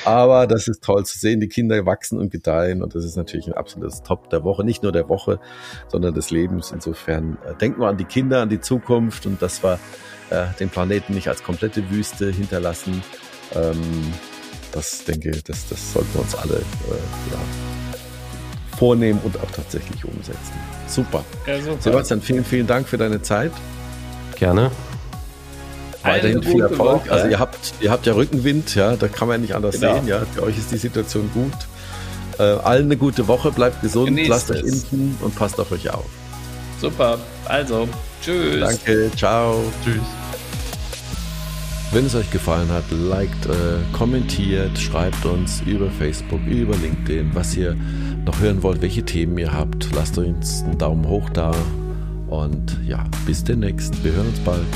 Aber das ist toll zu sehen. Die Kinder wachsen und gedeihen und das ist natürlich ein absolutes Top der Woche. Nicht nur der Woche, sondern des Lebens. Insofern äh, denken wir an die Kinder, an die Zukunft und dass wir äh, den Planeten nicht als komplette Wüste hinterlassen. Ähm, das denke, das, das sollten wir uns alle äh, ja, vornehmen und auch tatsächlich umsetzen. Super. Ja, super. Sebastian, vielen, vielen Dank für deine Zeit. Gerne. Weiterhin viel Erfolg. Woche. Also ihr habt, ihr habt ja Rückenwind, ja, da kann man ja nicht anders genau. sehen. Ja, für euch ist die Situation gut. Äh, allen eine gute Woche, bleibt gesund, Genießt lasst es. euch impfen und passt auf euch auf. Super. Also, tschüss. Danke, ciao. Tschüss. Wenn es euch gefallen hat, liked, äh, kommentiert, schreibt uns über Facebook, über LinkedIn, was ihr noch hören wollt, welche Themen ihr habt. Lasst uns einen Daumen hoch da. Und ja, bis demnächst. Wir hören uns bald.